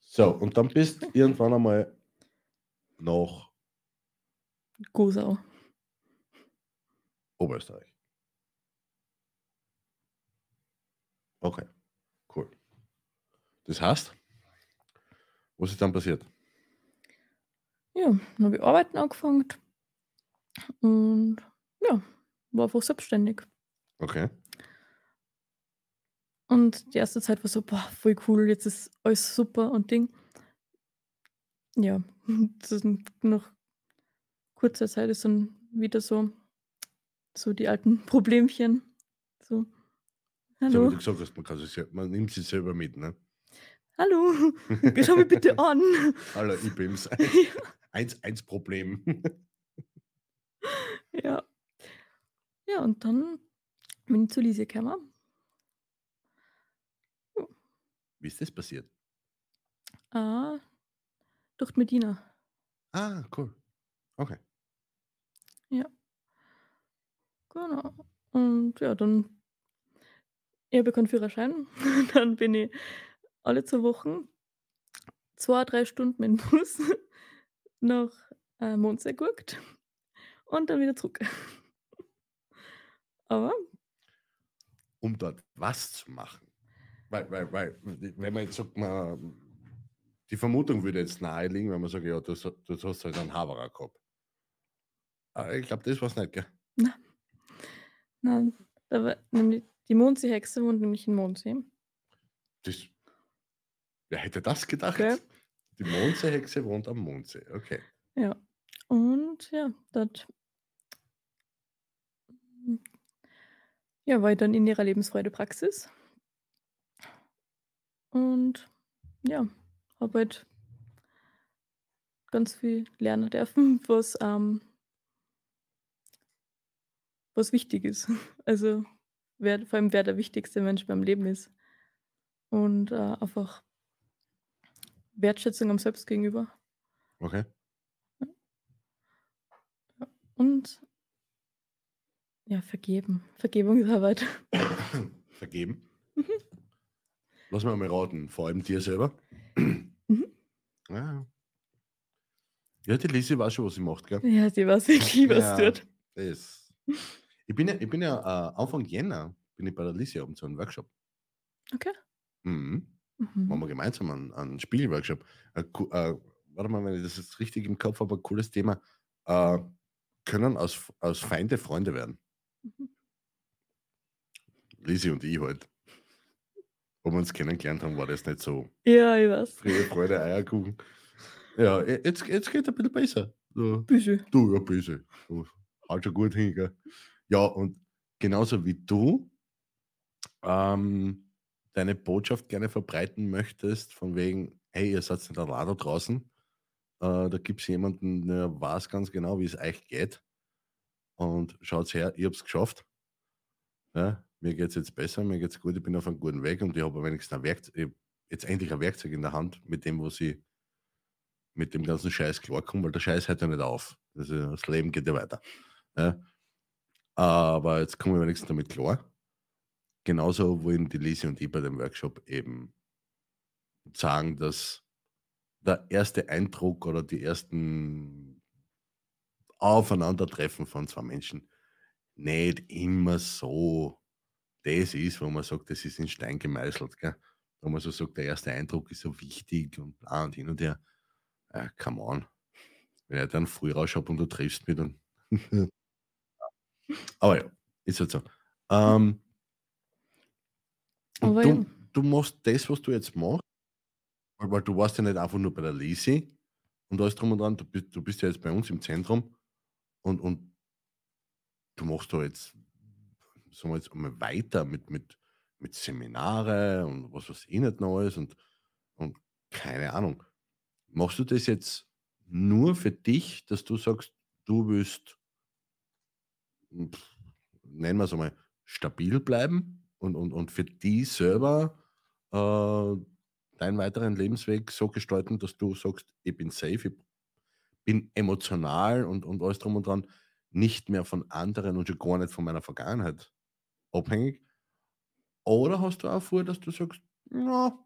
So, und dann bist du irgendwann einmal nach Gosau. Oberösterreich. Okay, cool. Das heißt, was ist dann passiert? Ja, dann habe ich arbeiten angefangen und ja, war einfach selbstständig. Okay. Und die erste Zeit war so, boah, voll cool, jetzt ist alles super und Ding. Ja, *laughs* das ist nach kurzer Zeit ist dann wieder so, so die alten *laughs* Problemchen. So, hallo, du gesagt hast, man, kann sich, man nimmt sich selber mit, ne? hallo, *laughs* schau mich bitte an. Hallo, ich bin's. *laughs* Eins, eins Problem. ja. ja, und dann bin ich zu Lise gekommen. Wie ist das passiert? Ah, durch Medina. Ah, cool. Okay. Genau. Und ja, dann ich habe keinen Führerschein. *laughs* Dann bin ich alle zwei Wochen zwei, drei Stunden mit dem Bus *laughs* nach äh, Mondsee geguckt und dann wieder zurück. *laughs* Aber Um dort was zu machen. Weil, weil, weil, wenn man jetzt sagt, man, die Vermutung würde jetzt nahe liegen, wenn man sagt, ja, du, du hast halt einen Haverer gehabt. Aber ich glaube, das war es nicht, gell? nein, da war nämlich die Mondsee-Hexe wohnt nämlich in Mondsee. Das, Wer hätte das gedacht? Okay. Die Mondseehexe wohnt am Mondsee. Okay. Ja. Und ja, dort ja, war ich dann in ihrer Lebensfreude-Praxis. Und ja, habe halt ganz viel lernen dürfen, was, ähm was wichtig ist. *laughs* Also, wer vor allem wer der wichtigste Mensch beim Leben ist. Und, äh, einfach Wertschätzung am Selbst gegenüber. Okay. Ja. Ja, und ja, vergeben. Vergebungsarbeit. *laughs* Vergeben? Mhm. Lass mich mal raten, vor allem dir selber? *clears throat* Mhm. Ja. Ja, die Lisi weiß schon, was sie macht, gell? Ja, sie weiß wirklich, was Ja, tut. das ich bin ja ich bin ja, äh, Anfang Jänner bin ich bei der Lisi oben zu einem Workshop. Okay. Mhm. Machen Mhm. wir gemeinsam einen einen Spielworkshop. Äh, äh, warte mal, wenn ich das jetzt richtig im Kopf habe, ein cooles Thema. Äh, können aus aus Feinde Freunde werden. Mhm. Lisi und ich halt. Wo wir uns kennengelernt haben, war das nicht so Ja, ich weiß. Friede, Freude, Eierkuchen. Ja, je jetzt jetzt geht ein bisschen besser. So. Bisschen. Du, ja. Du, haut schon gut hin, gell? Ja, und genauso wie du ähm, deine Botschaft gerne verbreiten möchtest, von wegen, hey, ihr seid nicht allein da draußen. Äh, da gibt es jemanden, der weiß ganz genau, wie es euch geht. Und schaut her, ich habe es geschafft. Ja, mir geht es jetzt besser, mir geht es gut, ich bin auf einem guten Weg und ich habe wenigstens ein Werkzeug, jetzt endlich ein Werkzeug in der Hand, mit dem, wo sie mit dem ganzen Scheiß klarkommen, weil der Scheiß hört ja nicht auf. Also das Leben geht ja weiter. Ja. Aber jetzt kommen wir wenigstens damit klar. Genauso wollen die Lisi und ich bei dem Workshop eben sagen, dass der erste Eindruck oder die ersten Aufeinandertreffen von zwei Menschen nicht immer so das ist, wo man sagt, das ist in Stein gemeißelt. Gell? Wo man so sagt, der erste Eindruck ist so wichtig und bla und hin und her. Ja, come on. Wenn ich dann früh rausschaue und du triffst mich, dann. *laughs* Aber ja, ist halt so. Ähm, Aber du, ja. du machst das, was du jetzt machst, weil, du warst ja nicht einfach nur bei der Lisi und alles drum und dran, du bist, du bist ja jetzt bei uns im Zentrum und, und du machst da jetzt, sagen wir jetzt einmal weiter mit, mit, mit Seminare und was weiß ich nicht alles und, und keine Ahnung. Machst du das jetzt nur für dich, dass du sagst, du willst, nennen wir es einmal, stabil bleiben und, und, und für die selber äh, deinen weiteren Lebensweg so gestalten, dass du sagst, ich bin safe, ich bin emotional und, und alles drum und dran nicht mehr von anderen und schon gar nicht von meiner Vergangenheit abhängig? Oder hast du auch vor, dass du sagst, na,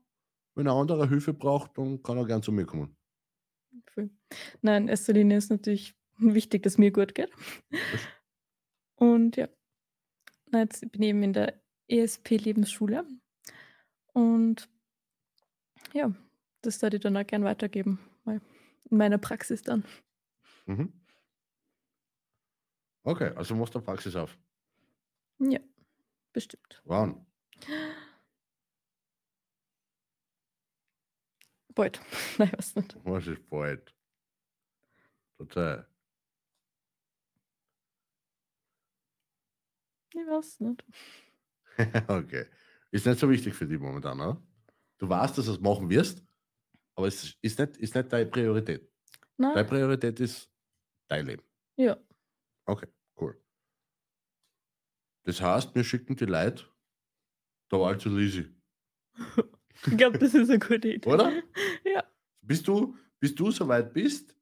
wenn ein anderer Hilfe braucht, dann kann er gern zu mir kommen? Nein, in erster Linie ist natürlich wichtig, dass mir gut geht. Und ja, jetzt bin ich eben in der ESP-Lebensschule. Und ja, das werde ich dann auch gern weitergeben, mal in meiner Praxis dann. Mhm. Okay, also machst du Praxis auf. Ja, bestimmt. Wow. Bald. *laughs* Nein, was nicht. Was ist bald? Total. Ich weiß nicht. *laughs* okay. Ist nicht so wichtig für dich momentan, oder? Du weißt, dass du es machen wirst, aber es ist nicht, ist nicht deine Priorität. Deine Nein, Priorität ist dein Leben. ja. Okay, cool. Das heißt, wir schicken die Leute da war zu Lisi. Ich glaube, das ist eine gute Idee. Oder? *laughs* Ja. Bis du, bis du so weit bist,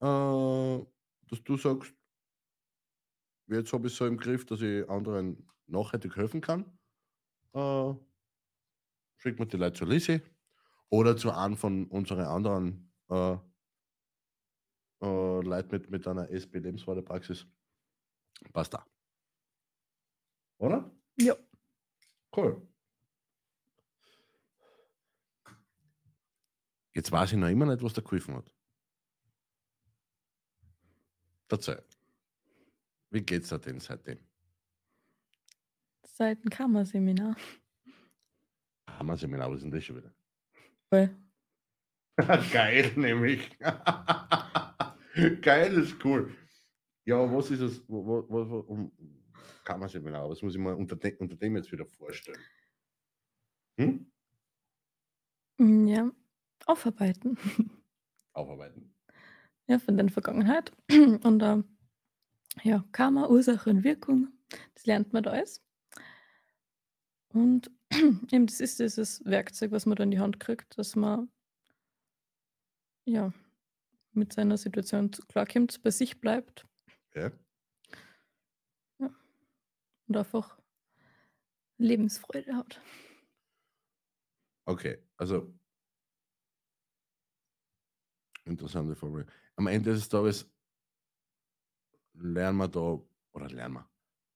äh, dass du sagst, jetzt habe ich so im Griff, dass ich anderen nachhaltig helfen kann, äh, schickt man die Leute zu Lisi oder zu einem von unseren anderen äh, äh, Leuten mit, mit einer SP Lebensfreude-Praxis. Passt da. Oder? Ja. Cool. Jetzt weiß ich noch immer nicht, was der geholfen hat. Erzähl. Wie geht's dir denn seitdem? Seit dem Karma-Seminar. Hammer-Seminar, was ist denn das schon wieder? Voll. *laughs* Geil, nämlich. *laughs* Geil ist cool. Ja, was ist? Wo, wo, wo, wo, um, genau, was muss ich mir unter, de, unter dem jetzt wieder vorstellen? Hm? Mm, Ja, aufarbeiten. *laughs* Aufarbeiten. Ja, von der Vergangenheit. *clears throat* Und ähm, ja, Karma, Ursache und Wirkung, das lernt man da alles. Und *clears throat* eben, das ist dieses Werkzeug, was man da in die Hand kriegt, dass man ja mit seiner Situation klarkommt, bei sich bleibt Ja? und einfach Lebensfreude hat. Okay, also interessante Frage. Am Ende des Tages lernen wir da, oder lernen wir,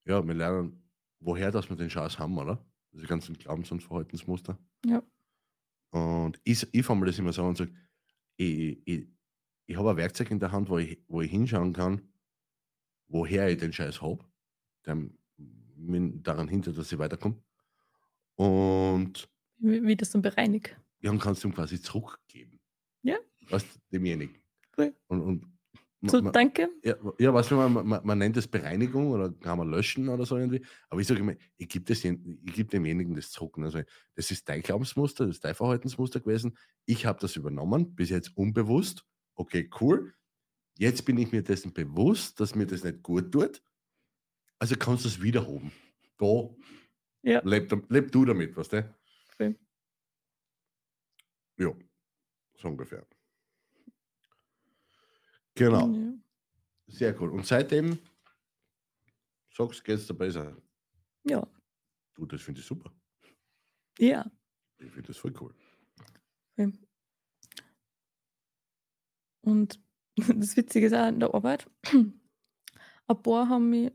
ja, wir lernen, woher dass wir den Scheiß haben, oder? Diese ganzen Glaubens- und Verhaltensmuster. Ja. Und ich, ich fange mir das immer so an und sage, ich, ich, ich habe ein Werkzeug in der Hand, wo ich, wo ich hinschauen kann, woher ich den Scheiß habe, der mich daran hindert, dass ich weiterkomme. Und Wie, wie das dann bereinigt. ja, und kannst du ihm quasi zurückgeben. Ja. Was demjenigen. Cool. Und, und ma- So, ma- danke. ja, ja weißt du, man, man, man nennt es Bereinigung oder kann man löschen oder so irgendwie. Aber ich sage immer, ich gebe geb demjenigen das zurück. Also, das ist dein Glaubensmuster, das ist dein Verhaltensmuster gewesen. Ich habe das übernommen, bis jetzt unbewusst. Okay, cool. Jetzt bin ich mir dessen bewusst, dass mir das nicht gut tut. Also kannst du es wiederhoben. Da, Ja. leb, leb du damit, weißt du? Ja, so ungefähr. Genau. Ja. Sehr cool. Und seitdem sagst du, geht's dir besser. Ja. Du, das finde ich super. Ja. Ich finde das voll cool. Okay. Und *laughs* das Witzige ist auch in der Arbeit, *clears throat* ein paar haben, mich,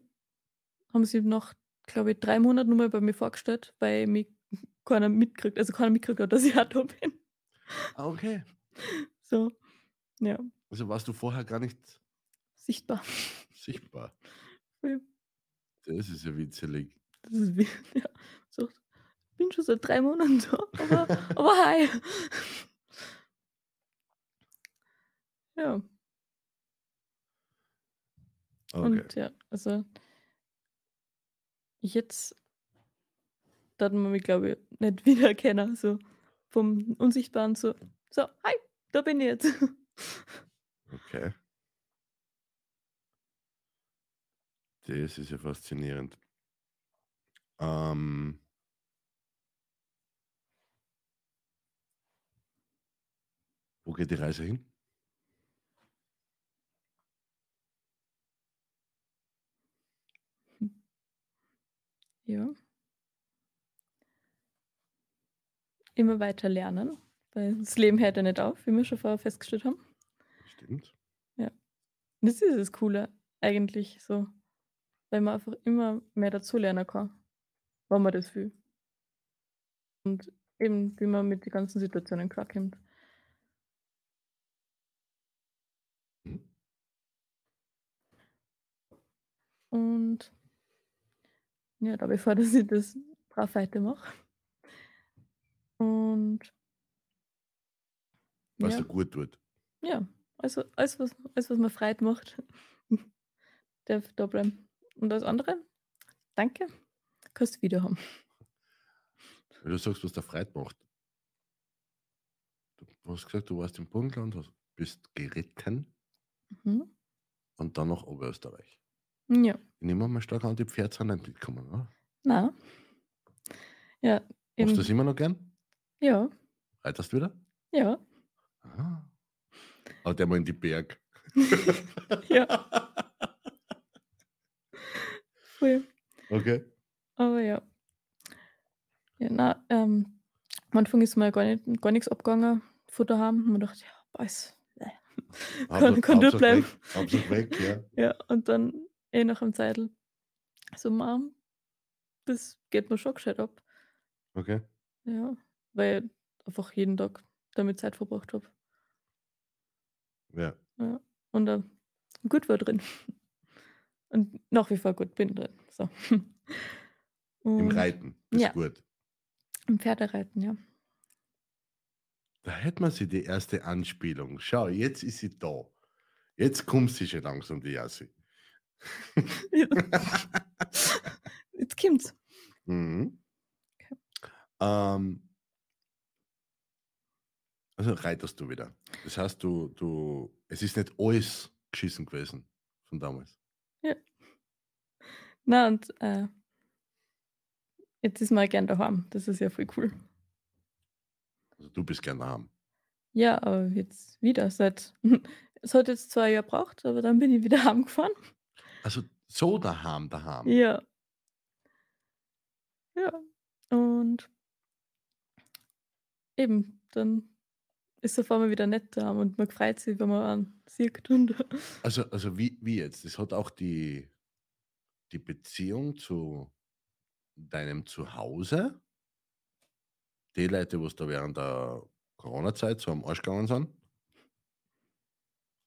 haben sie nach, glaube ich, drei Monaten nochmal bei mir vorgestellt, weil mich *laughs* keiner mitkriegt, also keiner mitkriegt hat, dass ich auch da bin. Ah, okay. So, ja, Also warst du vorher gar nicht sichtbar. sichtbar. *laughs* Das ist ja witzelig. Das ist wie, *laughs* ja, so, ich bin schon seit drei Monaten da, aber, *laughs* aber hi. Ja, Okay. und ja, also jetzt darf man mich, glaube ich, nicht wiedererkennen, so vom Unsichtbaren so, so, hi, da bin ich jetzt. Okay. Das ist ja faszinierend. Ähm, wo geht die Reise hin? Ja. Immer weiter lernen, weil das Leben hört ja nicht auf, wie wir schon vorher festgestellt haben. Stimmt. Und Das ist das Coole eigentlich so, weil man einfach immer mehr dazulernen kann, wenn man das will. Und eben, wie man mit den ganzen Situationen klarkommt. Hm? Und ja, da bevor *laughs* dass ich das brav weitermache. Und Was ja, dir gut tut. ja, also alles, was, alles, was mir Freude macht, *laughs* darf da bleiben. Und das andere, danke, kannst du wieder haben. Wenn du sagst, was der Freude macht. Du hast gesagt, du warst im Burgenland, hast, bist geritten Mhm. und dann nach Oberösterreich. Ja, Ich nehme mal stark an, die Pferde sind nicht mitgekommen, oder? na. Ja, Machst du das immer noch gern? ja, Reiterst du wieder? ja, Ah. Aber der mal in die Berg. *laughs* ja, voll. Okay. Aber ja. Ja, na, ähm, am Anfang ist mir gar, nicht, gar nichts abgegangen von daheim. Und man dachte, ja, weiß. Kann, kann Hauptsache durchbleiben. weg, weg, ja. *laughs* Ja, und dann eh nach einem Zeitl so, Mom, das geht mir schon gescheit ab. Okay. Ja, weil ich einfach jeden Tag damit Zeit verbracht habe. Ja. Und äh, gut war drin. Und nach wie vor gut bin drin. So. *laughs* Im Und Reiten. Ist ja. gut. Im Pferdereiten, ja. Da hätte man sie die erste Anspielung. Schau, jetzt ist sie da. Jetzt kommt sie schon langsam, die Jassi. *laughs* Ja. *laughs* Jetzt kommt's. Mhm. Okay. Ähm, also reiterst du wieder. Das heißt, du, du, es ist nicht alles geschissen gewesen von damals. Ja. Na und äh, jetzt ist mal gern daheim. Das ist ja voll cool. Also du bist gern daheim. Ja, aber jetzt wieder seit *laughs* es hat jetzt zwei Jahre gebraucht, aber dann bin ich wieder heimgefahren. Also so daheim, daheim. Ja. Ja. Und eben, dann ist auf einmal wieder nett da und man freut sich, wenn man sieht. Und *laughs* Also, also wie, wie jetzt? Das hat auch die, die Beziehung zu deinem Zuhause, die Leute, was da während der Corona-Zeit so am Arsch gegangen sind,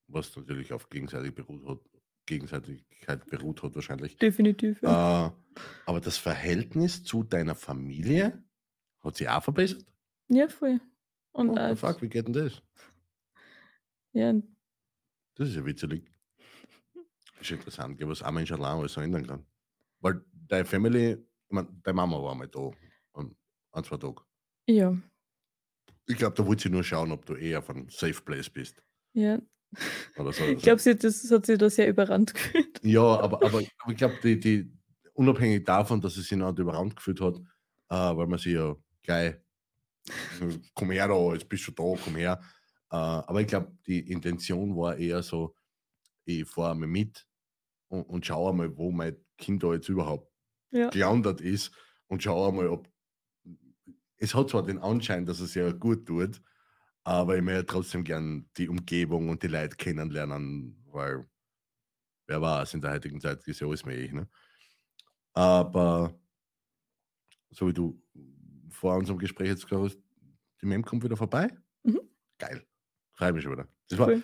was natürlich auf gegenseitig beruht hat, Gegenseitigkeit beruht hat wahrscheinlich. definitiv, ja. Äh, aber das Verhältnis zu deiner Familie hat sich auch verbessert. Ja, voll. Und What the auch, fuck, wie geht denn das? ja, Das ist ja witzig. Das ist interessant, was ein Mensch allein alles ändern kann. Weil deine Family, ich meine, deine Mama war mal da, an ein, zwei Tage. ja, Ich glaube, da wollte sie nur schauen, ob du eher auf einem Safe Place bist. ja. Oder so. Ich glaube, sie, das hat sich da sehr überrannt gefühlt. Ja, aber, aber, aber ich glaube, die, die, unabhängig davon, dass sie sich noch überrannt gefühlt hat, äh, weil man sie ja gleich, *laughs* komm her da, jetzt bist du da, komm her. Äh, aber ich glaube, die Intention war eher so, ich fahre einmal mit und, und schaue einmal, wo mein Kind da jetzt überhaupt Ja, gelandet ist und schaue einmal, ob. Es hat zwar den Anschein, dass es ja gut tut, aber ich möchte trotzdem gern die Umgebung und die Leute kennenlernen, weil wer weiß, in der heutigen Zeit ist ja alles möglich. Ne? Aber so wie du vor unserem Gespräch jetzt gesagt die Mem kommt wieder vorbei. Mhm. Geil. Freue mich schon wieder. Das war, cool.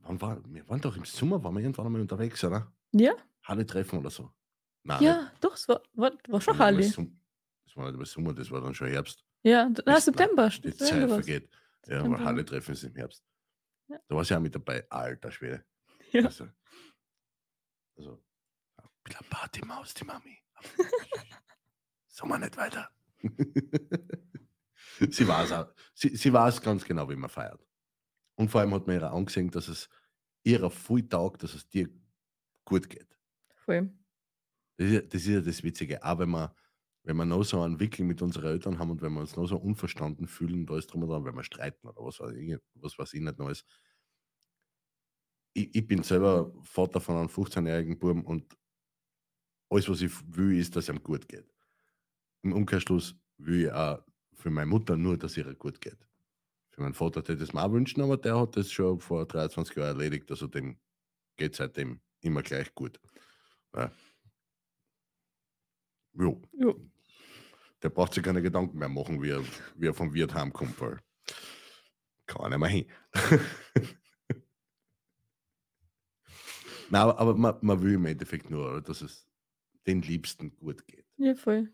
wann war, wir waren doch im Sommer, waren wir irgendwann einmal unterwegs, oder? Ja, Halle treffen oder so. Nein, ja, doch, es war, war, war schon das nicht Sum- das war nicht einmal Sommer, das war dann schon Herbst. Ja, d- na, Das- September. Die Zeit vergeht. Ja, aber Halle treffen ist im Herbst. Ja. Da war sie auch mit dabei. Alter Schwede. Ja. Also, also ein bisschen Partymaus, die Mami. *laughs* so mal nicht weiter. *laughs* sie weiß auch. Sie, sie weiß ganz genau, wie man feiert. Und vor allem hat man ihr angesehen, dass es ihrer voll taugt, dass es dir gut geht. Voll. Das ist, ja- das ist ja das Witzige. Auch wenn wir, wenn wir noch so einen Wickel mit unseren Eltern haben und wenn wir uns noch so unverstanden fühlen und alles drum und dran, wenn wir streiten oder was weiß ich, was weiß ich nicht alles. Ich, ich bin selber Vater von einem 15-jährigen Buben und alles, was ich will, ist, dass es ihm gut geht. Im Umkehrschluss will ich auch für meine Mutter nur, dass es ihr gut geht. Für meinen Vater hätte ich es mir auch wünschen, aber der hat das schon vor 23 Jahren erledigt, also dem geht seitdem immer gleich gut. Ja. Jo, Jo. der braucht sich keine Gedanken mehr machen, wie er, wie er vom Wirt heimkommt, weil kann er nicht mehr hin. *laughs* Nein, aber, aber man, man will im Endeffekt nur, dass es den Liebsten gut geht. Ja, voll.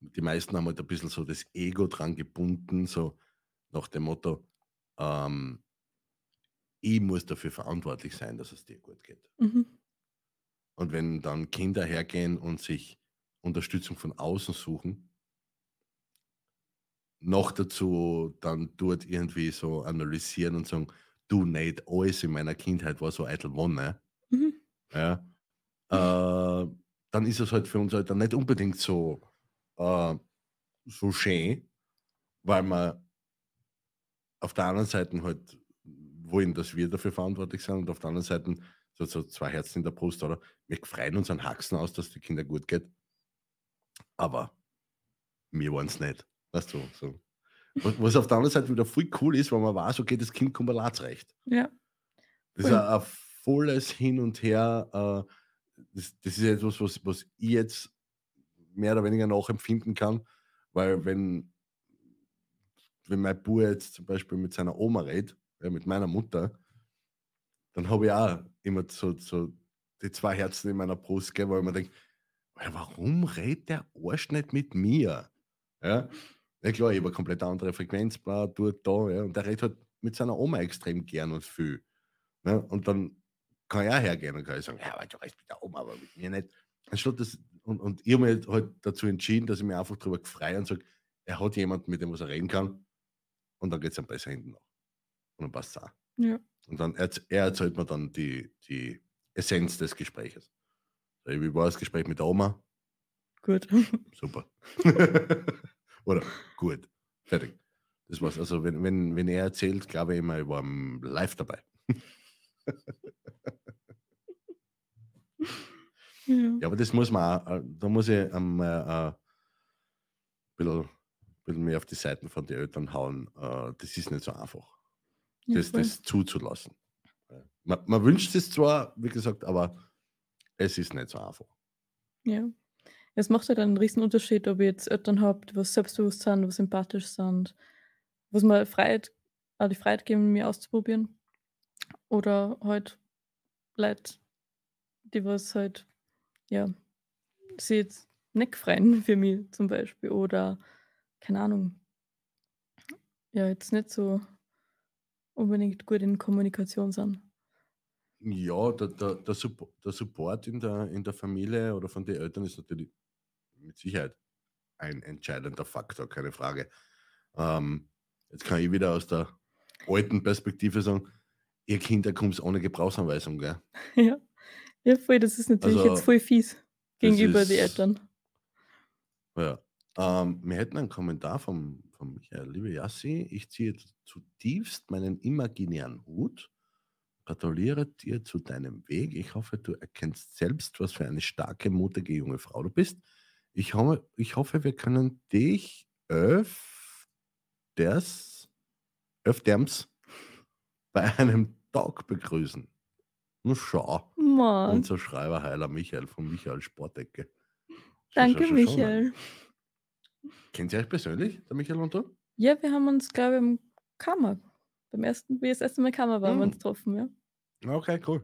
Die meisten haben halt ein bisschen so das Ego dran gebunden, so nach dem Motto, ähm, ich muss dafür verantwortlich sein, dass es dir gut geht. Mhm. Und wenn dann Kinder hergehen und sich Unterstützung von außen suchen, noch dazu dann dort irgendwie so analysieren und sagen, du nicht, alles in meiner Kindheit war so eitel Wonne, Mhm. ja, äh, dann ist es halt für uns halt dann nicht unbedingt so, äh, so schön, weil wir auf der anderen Seite halt wollen, dass wir dafür verantwortlich sind und auf der anderen Seite so, so zwei Herzen in der Brust, oder? Wir freuen uns an Haxen aus, dass die Kinder gut geht. Aber wir wollen es nicht. Weißt du, so. Was, auf der anderen Seite wieder voll cool ist, weil man weiß, okay, das Kind kommt allein zurecht. Ja. Das ist Voll. ein, ein volles Hin und Her. Äh, das, das ist etwas, was, was ich jetzt mehr oder weniger nachempfinden kann, weil wenn, wenn mein Bub jetzt zum Beispiel mit seiner Oma redet, ja, mit meiner Mutter, dann habe ich auch immer so, so die zwei Herzen in meiner Brust, gell, weil ich mir denke, warum redet der Arsch nicht mit mir? Ja? Ja klar, ich habe eine komplett andere Frequenz, bla, dort, da, ja. Und der redet halt mit seiner Oma extrem gern und viel. Ne? Und dann kann ich auch hergehen und kann ich sagen, ja, aber du redest mit der Oma, aber mit mir nicht. Anstatt das, und, und ich habe mich halt dazu entschieden, dass ich mir einfach darüber freue und sage, er hat jemanden, mit dem was er reden kann. Und dann geht es ihm besser hinten noch. Und dann passt es auch. Ja. Und dann erz- er erzählt mir dann die, die Essenz des Gespräches. So, Wie war das Gespräch mit der Oma? Gut. *laughs* Super. *laughs* Oder gut. Fertig. Das war's. Also wenn, wenn, wenn er erzählt, glaube ich immer, ich war live dabei. *laughs* Ja. Ja, aber das muss man auch, äh, da muss ich ähm, äh, ein bisschen, bisschen mehr auf die Seiten von den Eltern hauen. Äh, das ist nicht so einfach, Ja, das, voll. das zuzulassen. Man, man wünscht es zwar, wie gesagt, aber es ist nicht so einfach. Ja. Es macht halt einen riesen Unterschied, ob ihr jetzt Eltern habt, was selbstbewusst sind, was sympathisch sind, was mir Freiheit, auch die Freiheit geben, mir auszuprobieren. Oder halt Leute, die was halt, ja, sie jetzt nicht freien *laughs* für mich zum Beispiel. Oder, keine Ahnung, ja, jetzt nicht so unbedingt gut in Kommunikation sind. Ja, der, der, der, Suppo- der Support in der, in der Familie oder von den Eltern ist natürlich mit Sicherheit ein entscheidender Faktor, keine Frage. Ähm, jetzt kann ich wieder aus der alten Perspektive sagen, ihr Kinder kommt ohne Gebrauchsanweisung, gell? *laughs* Ja. Ja, voll, das ist natürlich Also, jetzt voll fies gegenüber die ist- Eltern. Ja. Ähm, wir hätten einen Kommentar vom, vom Michael. Liebe Yassi, ich ziehe zutiefst meinen imaginären Hut. Gratuliere dir zu deinem Weg. Ich hoffe, du erkennst selbst, was für eine starke, mutige junge Frau du bist. Ich hoffe, ich hoffe wir können dich öfters, öfters bei einem Tag begrüßen. Na schau, Mann, unser Schreiberheiler Michael von Michael Sportecke. Danke schau mal. Michael. Kennt ihr euch persönlich, der Michael und du? Ja, wir haben uns, glaube ich, im Kammer, beim ersten, wie das erste Mal Kammer waren, wir uns Hm. getroffen, ja. Okay, cool.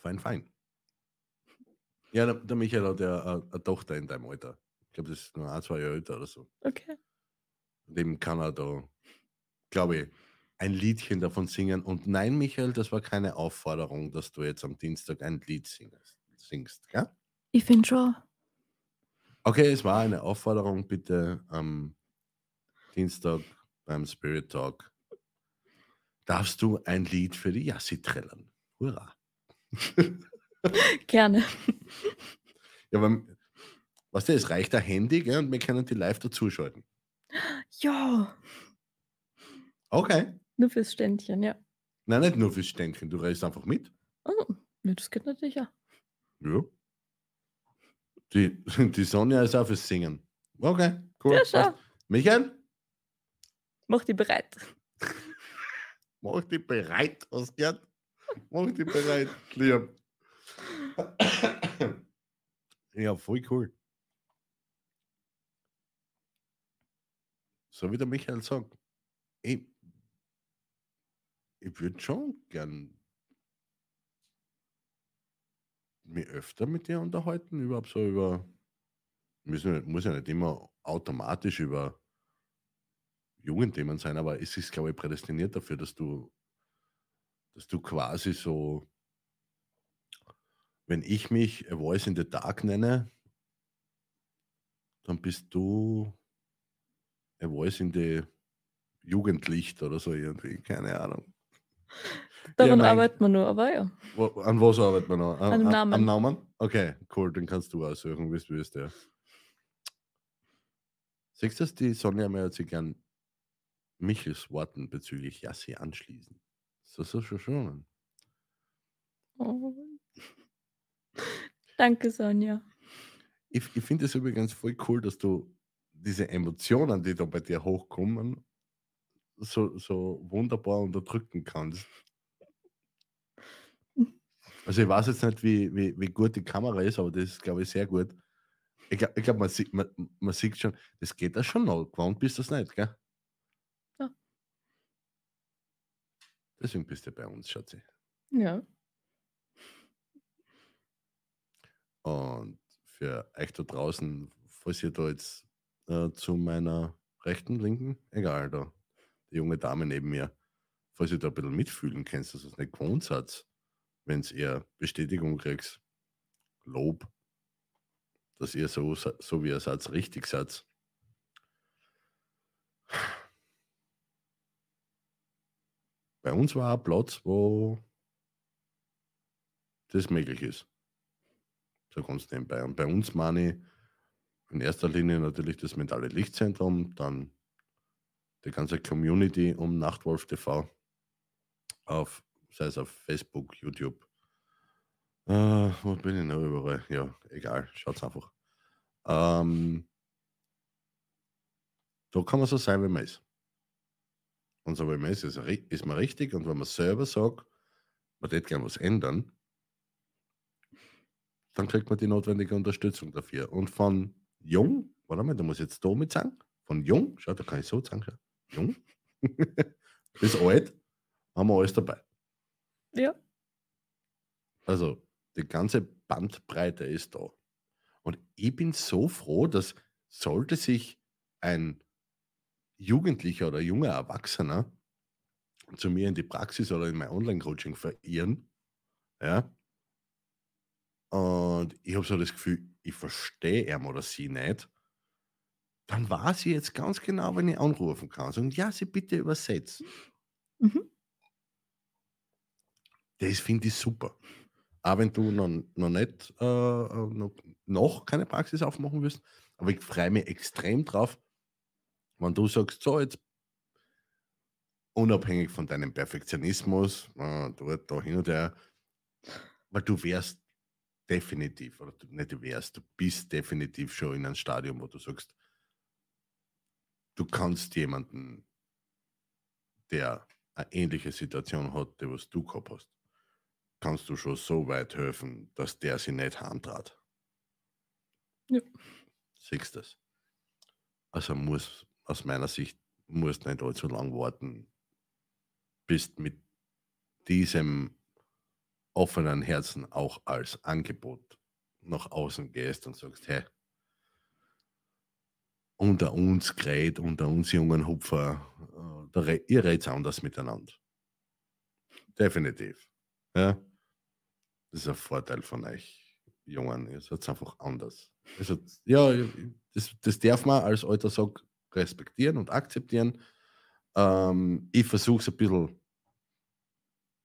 Fein, fein. Ja, der, der Michael hat ja eine, eine Tochter in deinem Alter. Ich glaube, das ist nur ein, zwei Jahre älter oder so. Okay. Dem kann er da, glaube ich, ein Liedchen davon singen. Und nein, Michael, das war keine Aufforderung, dass du jetzt am Dienstag ein Lied singst. singst gell? Ich finde schon. Okay, es war eine Aufforderung, bitte am Dienstag beim Spirit Talk darfst du ein Lied für die Yassi trällern. Hurra. Gerne. Ja, aber weißt du, es reicht ein Handy gell, und wir können die live dazuschalten. Ja, Okay. Nur fürs Ständchen, ja. Nein, nicht nur fürs Ständchen, du reist einfach mit. Oh, ja, das geht natürlich auch. Ja. Die, *laughs* die Sonja ist auch fürs Singen. Okay, cool. Ja, schau. Michael, Mach die bereit. mach dich bereit, Oskar. *laughs* Mach dich bereit, lieb. *coughs* Ja, voll cool. So wie der Michael sagt, ich, ich würde schon gern mich öfter mit dir unterhalten, überhaupt so über, müssen, muss ja nicht immer automatisch über Jugendthemen sein, aber es ist, glaube ich, prädestiniert dafür, dass du, dass du quasi so, wenn ich mich A Voice in the Dark nenne, dann bist du A Voice in the Jugendlicht oder so irgendwie, keine Ahnung. Daran mein- arbeitet man nur, aber ja. Wo, an was arbeitet man noch? An dem Namen. Am Namen? Okay, cool, den kannst du aussuchen, wie du willst, ja. Siehst du, die Sonja möchte sich gern Michels Worten bezüglich Yassi anschließen. So, so, schon, schon. Oh. *laughs* Danke, Sonja. Ich, ich finde es übrigens voll cool, dass du diese Emotionen, die da bei dir hochkommen, so, so wunderbar unterdrücken kannst. *laughs* Also ich weiß jetzt nicht, wie, wie, wie gut die Kamera ist, aber das ist, glaube ich, sehr gut. Ich glaube, glaub, man, sieht, man, man sieht schon, das geht da schon noch. Gewohnt bist du das nicht, gell? Ja. Deswegen bist du bei uns, Schatzi. Ja. Und für euch da draußen, falls ihr da jetzt äh, zu meiner rechten, linken, egal, da, junge Dame neben mir, falls ihr da ein bisschen mitfühlen kennst, dass es nicht seid, wenn es eher Bestätigung kriegst, Lob, dass ihr so, so wie ihr seid, richtig seid. Bei uns war ein Platz, wo das möglich ist. So ganz nebenbei. Und bei uns meine ich in erster Linie natürlich das mentale Lichtzentrum, dann die ganze Community um Nachtwolf TV, auf, sei es auf Facebook, YouTube. Äh, wo bin ich noch überall? Ja, egal, schaut's einfach. Ähm, da kann man so sein, wie man ist. Und so wie man ist, ist, ist man richtig. Und wenn man selber sagt, man hätte gerne was ändern, dann kriegt man die notwendige Unterstützung dafür. Und von jung, warte mal, da muss ich jetzt da mit sagen, von jung, schau, da kann ich so sagen, jung, *laughs* bis alt, haben wir alles dabei. Ja. Also, die ganze Bandbreite ist da. Und ich bin so froh, dass sollte sich ein Jugendlicher oder junger Erwachsener zu mir in die Praxis oder in mein Online-Coaching verirren, ja, und ich habe so das Gefühl, ich verstehe er oder sie nicht, dann war sie jetzt ganz genau, wenn ich anrufen kann. Sagen, ja, sie bitte übersetzt. Mhm. Das finde ich super. Auch wenn du noch, noch nicht, äh, äh, noch, noch keine Praxis aufmachen wirst, aber ich freue mich extrem drauf, wenn du sagst, so jetzt unabhängig von deinem Perfektionismus, äh, dort, da hin und her, weil du wärst definitiv, oder du, nicht du wärst, du bist definitiv schon in einem Stadium, wo du sagst, du kannst jemanden, der eine ähnliche Situation hat, die was du gehabt hast, kannst du schon so weit helfen, dass der sie nicht handtrat. Ja. Siehst du das? Also muss aus meiner Sicht musst nicht allzu lang warten, bis mit diesem offenen Herzen auch als Angebot nach außen gehst und sagst, hey, unter uns Gret, unter uns jungen Hupfer, äh, ihr redet anders miteinander. Definitiv. Ja? Das ist ein Vorteil von euch Jungen. Ihr seid einfach anders. Also, ja, das, das darf man als Alter Sack respektieren und akzeptieren. Ähm, ich versuche es ein bisschen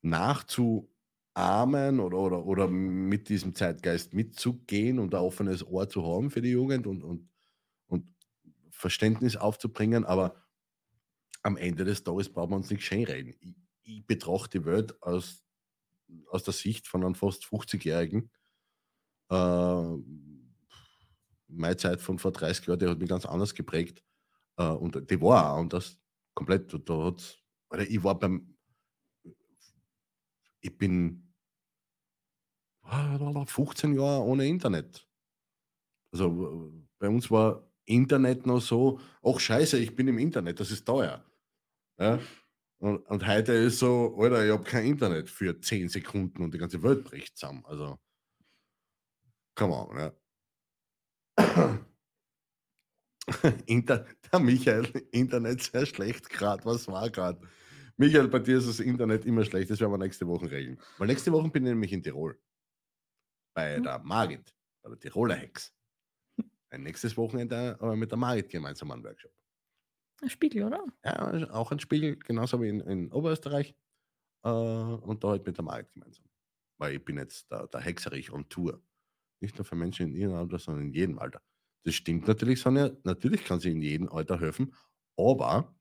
nachzuahmen oder, oder, oder mit diesem Zeitgeist mitzugehen und ein offenes Ohr zu haben für die Jugend und, und Verständnis aufzubringen. Aber am Ende des Tages brauchen wir uns nicht schön reden. Ich, ich betrachte die Welt aus aus der Sicht von einem fast 50-Jährigen. Äh, meine Zeit von vor 30 Jahren, die hat mich ganz anders geprägt. Äh, und die war auch anders. Komplett. Da hat's, oder ich war beim. Ich bin 15 Jahre ohne Internet. Also bei uns war Internet noch so, ach scheiße, ich bin im Internet, das ist teuer. Ja? Und, und heute ist so, Alter, ich habe kein Internet für 10 Sekunden und die ganze Welt bricht zusammen. Also, come on, ja. *coughs* Inter der Michael, Internet sehr schlecht gerade. Was war gerade? Michael, bei dir ist das Internet immer schlecht. Das werden wir nächste Woche regeln. Weil nächste Woche bin ich nämlich in Tirol. Bei hm. der Marit, bei der Tiroler Hex. Ein nächstes Wochenende mit der Marit gemeinsam einen Workshop. Ein Spiegel, oder? Ja, auch ein Spiegel, genauso wie in, in Oberösterreich. Äh, und da halt mit der Markt gemeinsam. Weil ich bin jetzt der, der Hexerich on Tour. Nicht nur für Menschen in ihrem Alter, sondern in jedem Alter. Das stimmt natürlich, Sonja. Natürlich kann sie in jedem Alter helfen. Aber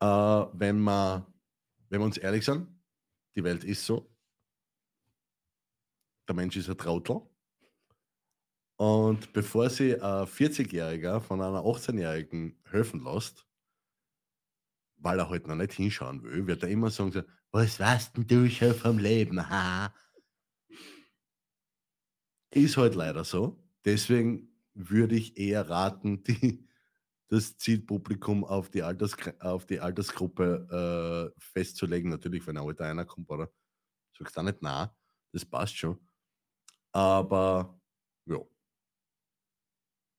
äh, wenn, wir, wenn wir uns ehrlich sind, die Welt ist so. Der Mensch ist ein Trautel. Und bevor sie ein 40-Jähriger von einer 18-Jährigen helfen lässt, weil er halt noch nicht hinschauen will, wird er immer sagen, was weißt denn du schon vom Leben? Ha? *laughs* Ist halt leider so. Deswegen würde ich eher raten, *laughs* die, das Zielpublikum auf die, Alters, auf die Altersgruppe äh, festzulegen. Natürlich, wenn ein alter einer kommt, oder? Sagst du nicht, na, das passt schon. Aber ja,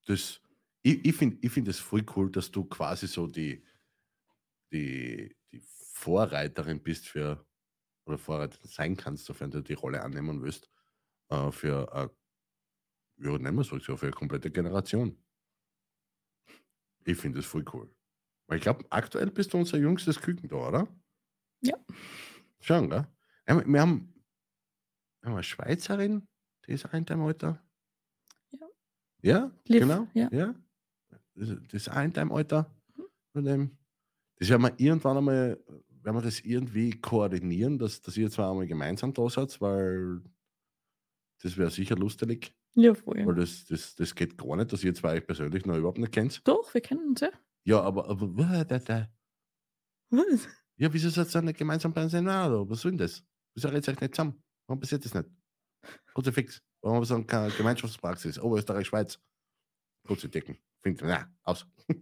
das ich, ich finde ich find es voll cool, dass du quasi so die, die, die Vorreiterin bist für, oder Vorreiterin sein kannst, sofern du die Rolle annehmen willst, äh, für, äh, ja, nennen wir es so, für eine komplette Generation. Ich finde es voll cool. Weil ich glaube, aktuell bist du unser jüngstes Küken da, oder? Ja. Schon, gell? Wir, wir, haben, wir haben eine Schweizerin, die ist auch in deinem Alter. Ja. Ja, Liv, genau. ja. ja. Das, das ist auch in deinem Alter. Von dem. Das werden wir irgendwann einmal, werden wir das irgendwie koordinieren, dass, dass ihr zwei einmal gemeinsam da seid, weil das wäre sicher lustig. Ja, voll. Weil das, das, das geht gar nicht, dass ihr zwei euch persönlich noch überhaupt nicht kennt. Doch, wir kennen uns ja. Ja, aber, aber. Was? ja, wieso seid ihr nicht gemeinsam beim Senado? Was soll denn das? Wieso redet ihr euch nicht zusammen? Warum passiert das nicht? Kruzifix. Warum haben wir so eine Gemeinschaftspraxis? Oberösterreich, Schweiz. Kruzidecken. Finde na, aus. *laughs*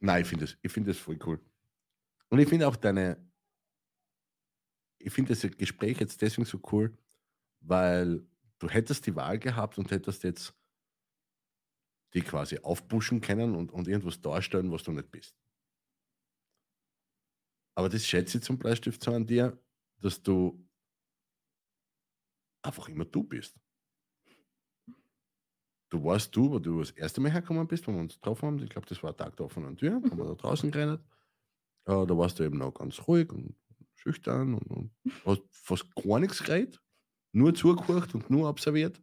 Nein, ich finde das, ich finde das voll cool. Und ich finde auch deine, ich finde das Gespräch jetzt deswegen so cool, weil du hättest die Wahl gehabt und hättest jetzt die quasi aufpushen können und, und irgendwas darstellen, was du nicht bist. Aber das schätze ich zum Bleistift so an dir, dass du einfach immer du bist. Du warst du, wo du das erste Mal hergekommen bist, wo wir uns getroffen haben. Ich glaube, das war ein Tag der offenen Tür, haben wir da draußen geredet. Äh, da warst du eben noch ganz ruhig und schüchtern und, und hast fast gar nichts geredet, nur zugehört und nur observiert.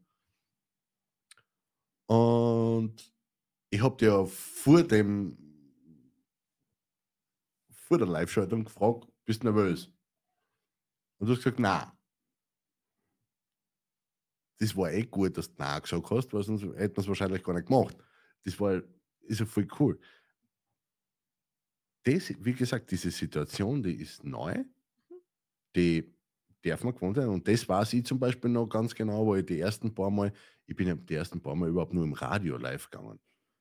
Und ich habe dir vor dem, vor der Live-Schaltung gefragt, bist du nervös? Und du hast gesagt, na. Das war eh gut, dass du na gesagt hast, weil sonst hätten wir es wahrscheinlich gar nicht gemacht. Das war, ist ja voll cool. Das, wie gesagt, diese Situation, die ist neu, die darf man gewohnt sein. Und das weiß ich zum Beispiel noch ganz genau, wo ich die ersten paar Mal, ich bin ja die ersten paar Mal überhaupt nur im Radio live gegangen.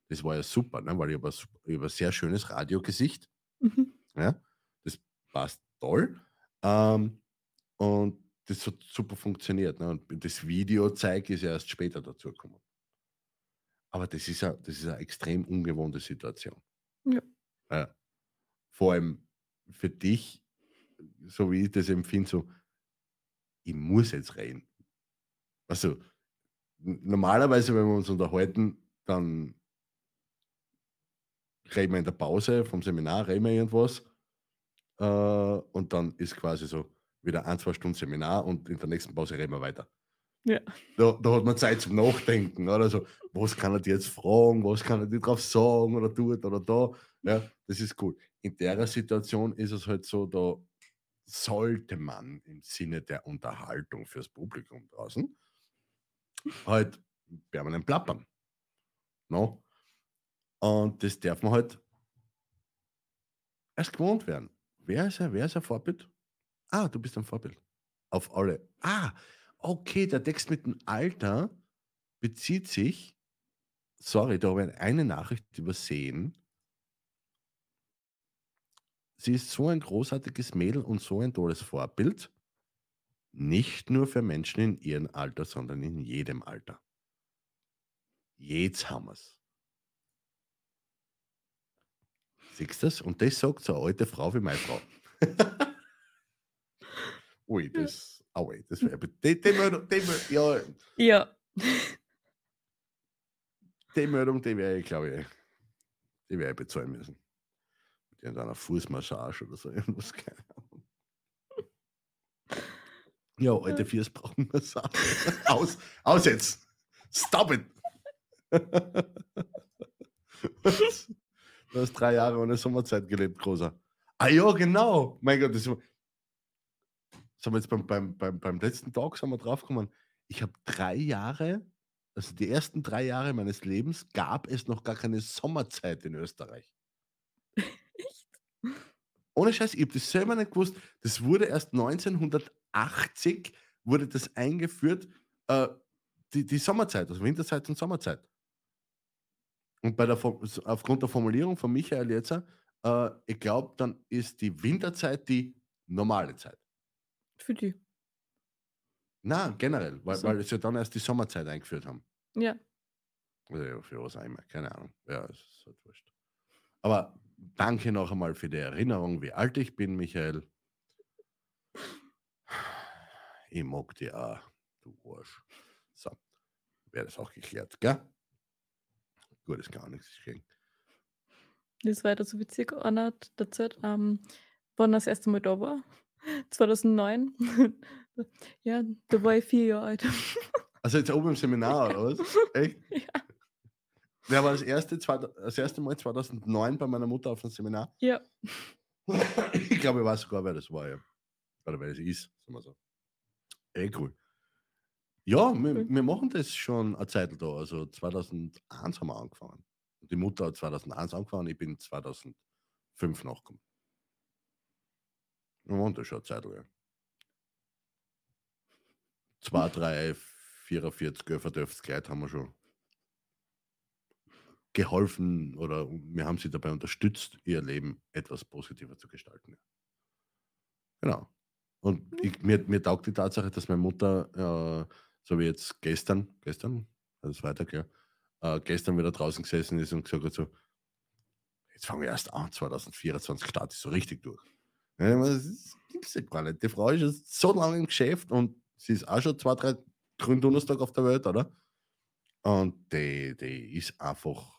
Das war ja super, ne? weil ich habe ein, hab ein sehr schönes Radiogesicht. Mhm. Ja? Das passt toll. Ähm, und das hat super funktioniert. Ne? Und das Videozeig ist ja erst später dazu gekommen. Aber das ist ja, das ist eine extrem ungewohnte Situation. Ja. Ja. Vor allem für dich, so wie ich das empfinde, so, ich muss jetzt reden. Also, normalerweise, wenn wir uns unterhalten, dann reden wir in der Pause vom Seminar, reden wir irgendwas. Äh, und dann ist quasi so wieder ein, zwei Stunden Seminar und in der nächsten Pause reden wir weiter. Ja. Da, da hat man Zeit zum Nachdenken. Oder? Also, was kann er dir jetzt fragen, was kann er dir drauf sagen oder tut oder da. Ja, das ist gut. In der Situation ist es halt so, da sollte man im Sinne der Unterhaltung fürs Publikum draußen halt permanent plappern. No? Und das darf man halt erst gewohnt werden. Wer ist er? Wer ist ein Vorbild? Ah, du bist ein Vorbild. Auf alle. Ah, okay, der Text mit dem Alter bezieht sich. Sorry, da habe ich eine Nachricht übersehen. Sie ist so ein großartiges Mädel und so ein tolles Vorbild. Nicht nur für Menschen in ihrem Alter, sondern in jedem Alter. Jetzt haben wir es. Siehst du das? Und das sagt so eine alte Frau wie meine Frau. *laughs* Ui, das. Aue, das wäre. Die, die Meldung, die, ja, Ja. *laughs* die Meldung, die wäre ich, glaube ich, die wäre ich bezahlen müssen. Mit irgendeiner Fußmassage oder so *laughs* irgendwas. Keine Ahnung. Ja, alte Viers brauchen Massage. Aus, aus jetzt! Stop it! Du hast drei Jahre ohne Sommerzeit gelebt, großer. Ah ja, genau. Mein Gott, das sind wir jetzt beim, beim, beim, beim letzten Tag sind wir draufgekommen. Ich habe drei Jahre, also die ersten drei Jahre meines Lebens, gab es noch gar keine Sommerzeit in Österreich. *laughs* Ohne Scheiß, ich habe das selber nicht gewusst. Das wurde erst 1980 wurde das eingeführt, äh, die, die Sommerzeit, also Winterzeit und Sommerzeit. Und bei der, aufgrund der Formulierung von Michael jetzt, äh, ich glaube, dann ist die Winterzeit die normale Zeit. Für die. Na, generell, weil, So. weil sie dann erst die Sommerzeit eingeführt haben. Ja. Ja, für was auch immer, keine Ahnung. Ja, es ist halt wurscht. Aber danke noch einmal für die Erinnerung, wie alt ich bin, Michael. Ich mag dich auch, du Arsch. So, wäre das auch geklärt, gell? Gut, ist gar nichts gegen. Das war so witzig. Hat erzählt, ähm, wann das erste Mal da war. *laughs* 2009. *laughs* ja, da war ich vier Jahre alt. *laughs* Also jetzt oben im Seminar, oder was? Echt? ja. Wer war das erste, das erste Mal 2009 bei meiner Mutter auf dem Seminar? ja. Ich glaube, ich weiß sogar, wer das war, ja. Oder wer das ist, sagen wir so. Ey, cool. Ja, wir, wir machen das schon eine Zeit da. Also 2001 haben wir angefangen. Die Mutter hat 2001 angefangen, ich bin 2005 nachgekommen. Wir machen das schon eine Zeit lang. 2, 3, 44 verdörftes Kleid haben wir schon geholfen oder wir haben sie dabei unterstützt, ihr Leben etwas positiver zu gestalten. Genau. Und ich, mir, mir taugt die Tatsache, dass meine Mutter, äh, so wie jetzt gestern, gestern, ist Freitag, ja, äh, gestern wieder draußen gesessen ist und gesagt hat so, jetzt fangen wir erst an, 2024 starte ich so richtig durch. Ja, das gibt's ja gar nicht. Die Frau ist jetzt so lange im Geschäft und sie ist auch schon zwei, drei Gründonnerstag auf der Welt, oder? Und die, die ist einfach,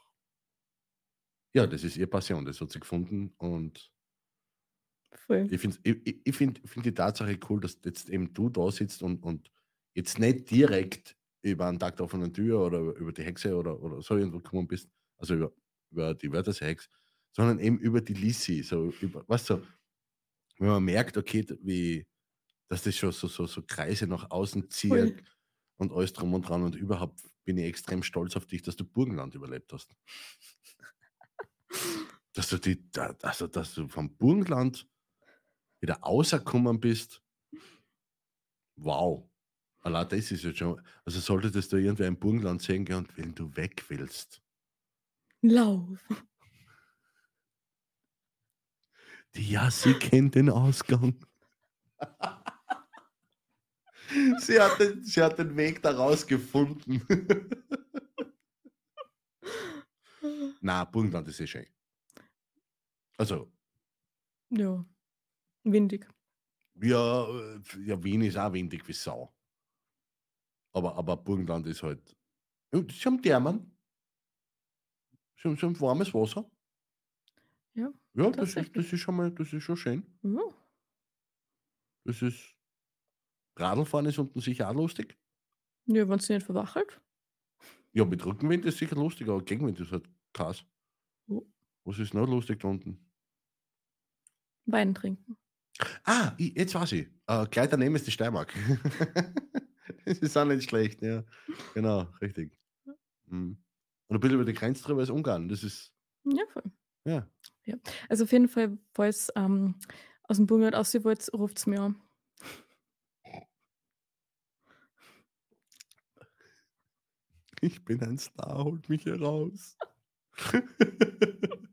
ja, das ist ihr Passion, das hat sie gefunden und Voll. ich finde ich- ich find, find die Tatsache cool, dass jetzt eben du da sitzt und, und jetzt nicht direkt über einen Tag der offenen Tür oder über die Hexe oder, oder so irgendwo gekommen bist, also über, über die Wörterse Hex, sondern eben über die Lissi, so über, weißt du, wenn man merkt, okay, wie, dass das schon so, so, so Kreise nach außen zieht Voll. und alles drum und dran und überhaupt bin ich extrem stolz auf dich, dass du Burgenland überlebt hast. *laughs* dass du die, also, dass du vom Burgenland wieder rausgekommen bist. Wow. Allein das ist jetzt schon, also solltest du irgendwer im Burgenland sehen gehen und wenn du weg willst. Lauf. Die Jassi kennt den Ausgang. *laughs* sie, hat den, sie hat den Weg daraus gefunden. *laughs* Na, Burgenland ist eh schön. Also, Ja. Windig. ja, äh, ja, Wien ist auch windig wie Sau. Aber, aber Burgenland ist halt. Sie haben Thermen. Sie haben, sie haben warmes Wasser. Ja, Ja, das ist, das ist schon mal, das ist schon schön. Ja. Das ist. Radlfahren ist unten sicher auch lustig. Ja, wenn sie nicht verwachelt. Ja, mit Rückenwind ist sicher lustig, aber Gegenwind ist halt krass. Oh. Was ist noch lustig da unten? Wein trinken. Ah, ich, jetzt weiß ich. Äh, gleich daneben ist die Steiermark. *laughs* *laughs* das ist auch nicht schlecht, ja. Genau, richtig. Mhm. Und ein bisschen über die Grenze drüber ist Ungarn. Das ist, Ja, voll. ja. Also auf jeden Fall, falls ähm, aus dem Burgenland aus wollt, ruft es mir an. *laughs* Ich bin ein Star, holt mich heraus. *laughs*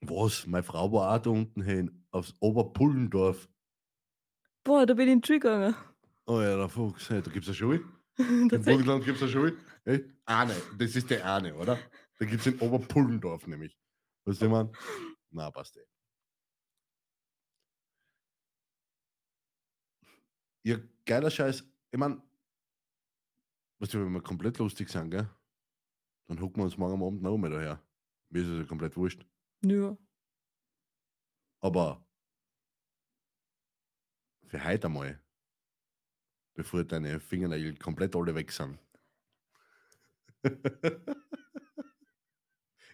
Was? Meine Frau war auch da unten hin, aufs Oberpullendorf. Boah, da bin ich in die Schule gegangen. Oh ja, der Fuchs, hey, da gibt es eine Schule. *laughs* Im. Burgenland gibt es eine Schule. Hey, eine, das ist der eine, oder? Da gibt es in Oberpullendorf nämlich. Weißt du, man? Na, passt eh. Ja, geiler Scheiß. Ich meine, weißt du, wenn wir komplett lustig sind, gell? Dann hucken wir uns morgen am Abend noch einmal daher. Mir ist es ja komplett wurscht. Ja. Aber für heute einmal, bevor deine Fingernägel komplett alle weg sind. *laughs*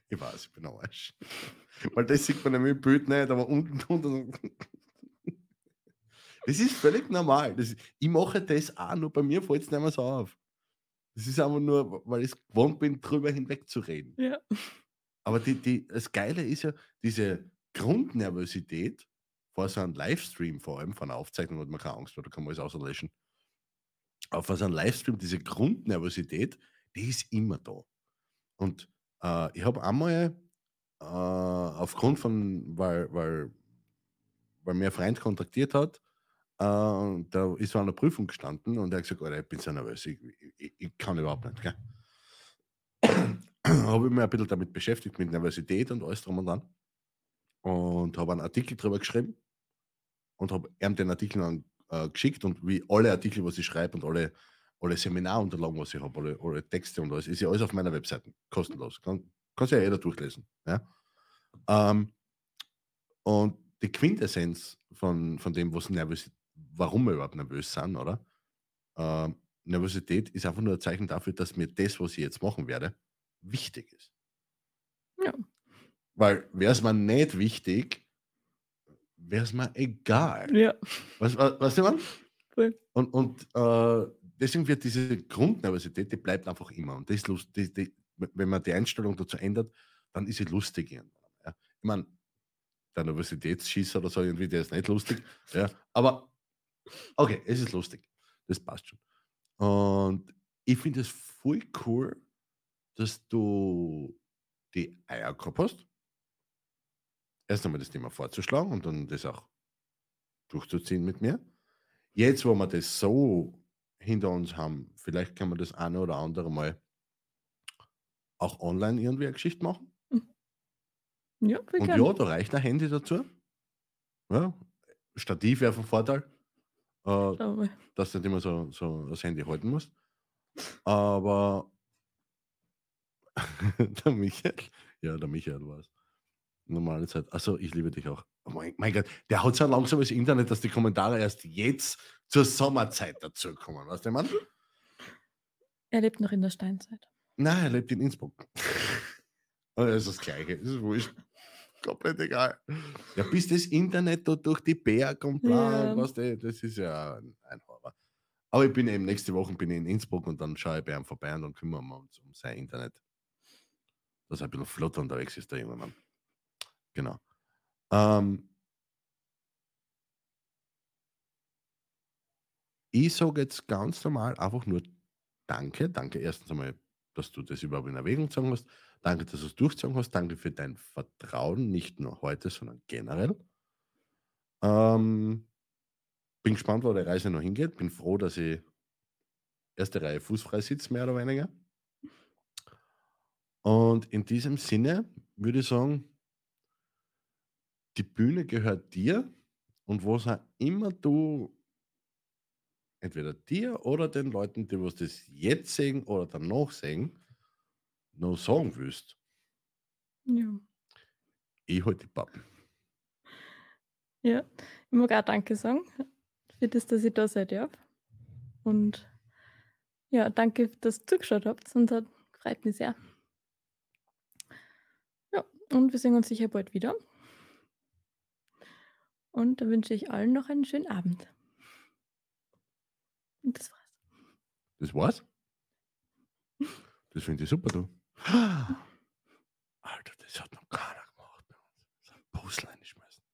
ich weiß, ich bin ein Arsch. Weil das sieht man nämlich im Bild nicht, aber unten drunter. Das ist völlig normal. Das, ich mache das auch, nur bei mir fällt es nicht mehr so auf. Das ist einfach nur, weil ich es gewohnt bin, drüber hinweg zu reden. Ja. Aber die, die, das Geile ist ja, diese Grundnervosität so einem Livestream, vor allem von einer Aufzeichnung, hat man keine Angst, vor, da kann man alles auslöschen. Vor so einem Livestream, diese Grundnervosität, die ist immer da. Und äh, ich habe einmal äh, aufgrund von, weil, weil, weil mir ein Freund kontaktiert hat, Äh, da ist er an der Prüfung gestanden und er hat gesagt, Alter, ich bin so nervös, ich, ich, ich kann überhaupt nicht. Gell? habe ich mich ein bisschen damit beschäftigt, mit Nervosität und alles drum und dran. Und habe einen Artikel darüber geschrieben und habe ihm den Artikel dann äh, geschickt und wie alle Artikel, was ich schreibe und alle, alle Seminarunterlagen, was ich habe, alle, alle Texte und alles, ist ja alles auf meiner Webseite, kostenlos. Kann, kann sich ja jeder durchlesen. Ja? Ähm, und die Quintessenz von, von dem, was nervös, warum wir überhaupt nervös sind, oder? Ähm, Nervosität ist einfach nur ein Zeichen dafür, dass mir das, was ich jetzt machen werde, wichtig ist. Ja. Weil wäre es mir nicht wichtig, wäre es mir egal. Ja. Was, was, ich meine? Voll. Und, und äh, deswegen wird diese Grundnervosität, die bleibt einfach immer. Und das ist lust, die, die, wenn man die Einstellung dazu ändert, dann ist sie lustig irgendwann. Ja. Ich meine, der Nervositätsschießer oder so irgendwie, der ist nicht lustig. *laughs* Ja. Aber okay, es ist lustig. Das passt schon. Und ich finde es voll cool, dass du die Eier gehabt hast, erst einmal das Thema vorzuschlagen und dann das auch durchzuziehen mit mir. Jetzt, wo wir das so hinter uns haben, vielleicht kann man das eine oder andere mal auch online irgendwie eine Geschichte machen. Ja, wir Und können. ja, da reicht ein Handy dazu. Ja, Stativ wäre von Vorteil, äh, dass du nicht immer so, so das Handy halten musst. Aber *laughs* der Michael, ja, der Michael war es. Normale Zeit. Also ich liebe dich auch. Oh mein, mein Gott, der hat so ein langsames Internet, dass die Kommentare erst jetzt zur Sommerzeit dazu kommen. Weißt du, Mann? Er lebt noch in der Steinzeit. Nein, er lebt in Innsbruck. *laughs* Aber das ist das Gleiche. Das ist wurscht. Komplett egal. Ja, bis das Internet da durch die Berg und bla, Ja. weißt du, das ist ja ein, ein Horror. Aber ich bin eben nächste Woche bin ich in Innsbruck und dann schaue ich bei ihm vorbei und dann kümmern wir uns um sein Internet. Dass er ein bisschen flott unterwegs ist, der junge Mann. Genau. Ähm, ich sage jetzt ganz normal einfach nur Danke. Danke erstens einmal, dass du das überhaupt in Erwägung gezogen hast. Danke, dass du es durchgezogen hast. Danke für dein Vertrauen, nicht nur heute, sondern generell. Ähm, bin gespannt, wo die Reise noch hingeht. Bin froh, dass ich erste Reihe fußfrei sitze, mehr oder weniger. Und in diesem Sinne würde ich sagen, die Bühne gehört dir und was auch immer du entweder dir oder den Leuten, die was das jetzt sehen oder danach sehen, noch sagen willst, Ja. ich halte die Pappen. ja. Ich mag auch Danke sagen für das, dass ich da sein darf. Und ja, danke, dass ihr zugeschaut habt und hat freut mich sehr. Ja, und wir sehen uns sicher bald wieder. Und dann wünsche ich allen noch einen schönen Abend. Und das war's. Das war's? Das finde ich super, du. Alter, das hat noch keiner gemacht bei uns. So ein Puzzle einschmeißen.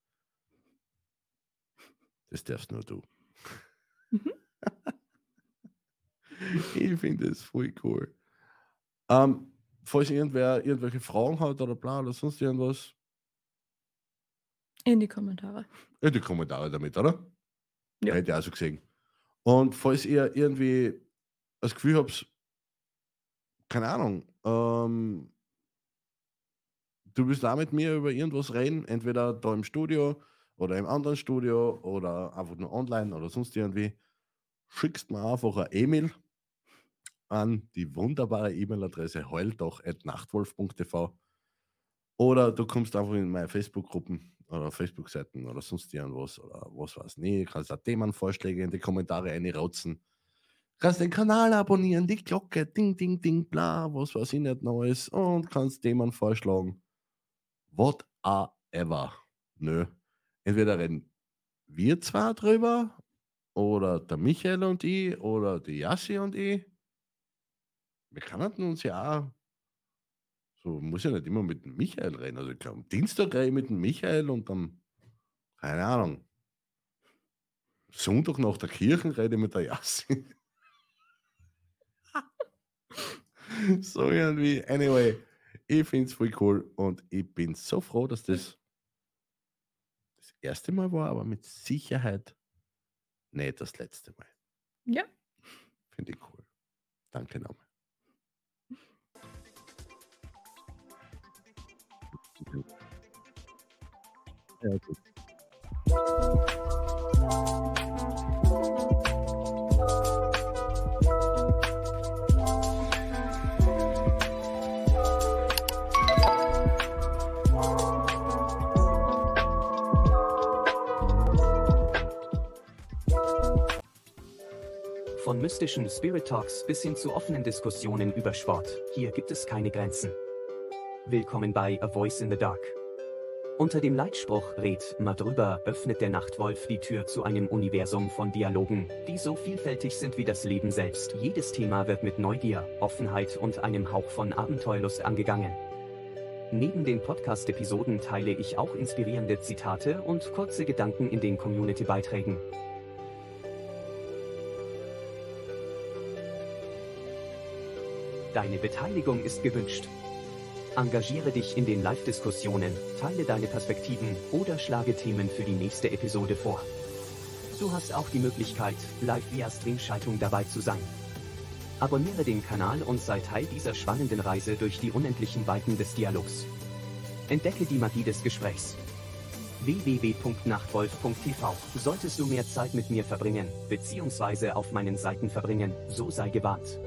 Das darfst nur du. Mhm. *laughs* ich finde es voll cool. Ähm, falls irgendwer irgendwelche Fragen hat oder bla oder sonst irgendwas, In die Kommentare. in die Kommentare damit, oder? Ja. Hätte ich auch so gesehen. Und falls ihr irgendwie das Gefühl habt, keine Ahnung, ähm, du willst da mit mir über irgendwas reden, entweder da im Studio oder im anderen Studio oder einfach nur online oder sonst irgendwie, schickst mir einfach eine E-Mail an die wunderbare E-Mail-Adresse heuldoch.nachtwolf.tv oder du kommst einfach in meine Facebook-Gruppen oder Facebook-Seiten oder sonst irgendwas oder was weiß nicht. Kannst auch Themenvorschläge in die Kommentare einrotzen. Kannst den Kanal abonnieren, die Glocke, ding, ding, ding, bla, was weiß ich nicht Neues und kannst Themen vorschlagen. Whatever. Nö. Entweder reden wir zwar drüber oder der Michael und ich oder die Yassi und ich. Wir können uns ja auch so, muss ja nicht immer mit dem Michael reden. Also ich kann am Dienstag rede ich mit dem Michael und am, keine Ahnung, Sonntag nach der Kirche rede ich mit der Yassi. *laughs* so irgendwie. Anyway, ich finde es voll cool und ich bin so froh, dass das das erste Mal war, aber mit Sicherheit nicht das letzte Mal. Ja. Finde ich cool. Danke nochmal. Ja, gut. Von mystischen Spirit Talks bis hin zu offenen Diskussionen über Sport, hier gibt es keine Grenzen. Willkommen bei A Voice in the Dark. Unter dem Leitspruch Red mal drüber öffnet der Nachtwolf die Tür zu einem Universum von Dialogen, die so vielfältig sind wie das Leben selbst. Jedes Thema wird mit Neugier, Offenheit und einem Hauch von Abenteuerlust angegangen. Neben den Podcast-Episoden teile ich auch inspirierende Zitate und kurze Gedanken in den Community-Beiträgen. Deine Beteiligung ist gewünscht. Engagiere dich in den Live-Diskussionen, teile deine Perspektiven oder schlage Themen für die nächste Episode vor. Du hast auch die Möglichkeit, live via Streamschaltung dabei zu sein. Abonniere den Kanal und sei Teil dieser spannenden Reise durch die unendlichen Weiten des Dialogs. Entdecke die Magie des Gesprächs. www.nachtwolf.tv Solltest du mehr Zeit mit mir verbringen, beziehungsweise auf meinen Seiten verbringen, so sei gewarnt.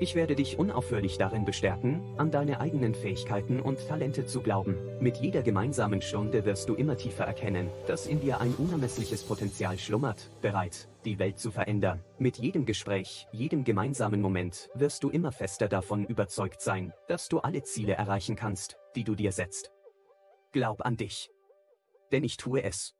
Ich werde dich unaufhörlich darin bestärken, an deine eigenen Fähigkeiten und Talente zu glauben. Mit jeder gemeinsamen Stunde wirst du immer tiefer erkennen, dass in dir ein unermessliches Potenzial schlummert, bereit, die Welt zu verändern. Mit jedem Gespräch, jedem gemeinsamen Moment wirst du immer fester davon überzeugt sein, dass du alle Ziele erreichen kannst, die du dir setzt. Glaub an dich. Denn ich tue es.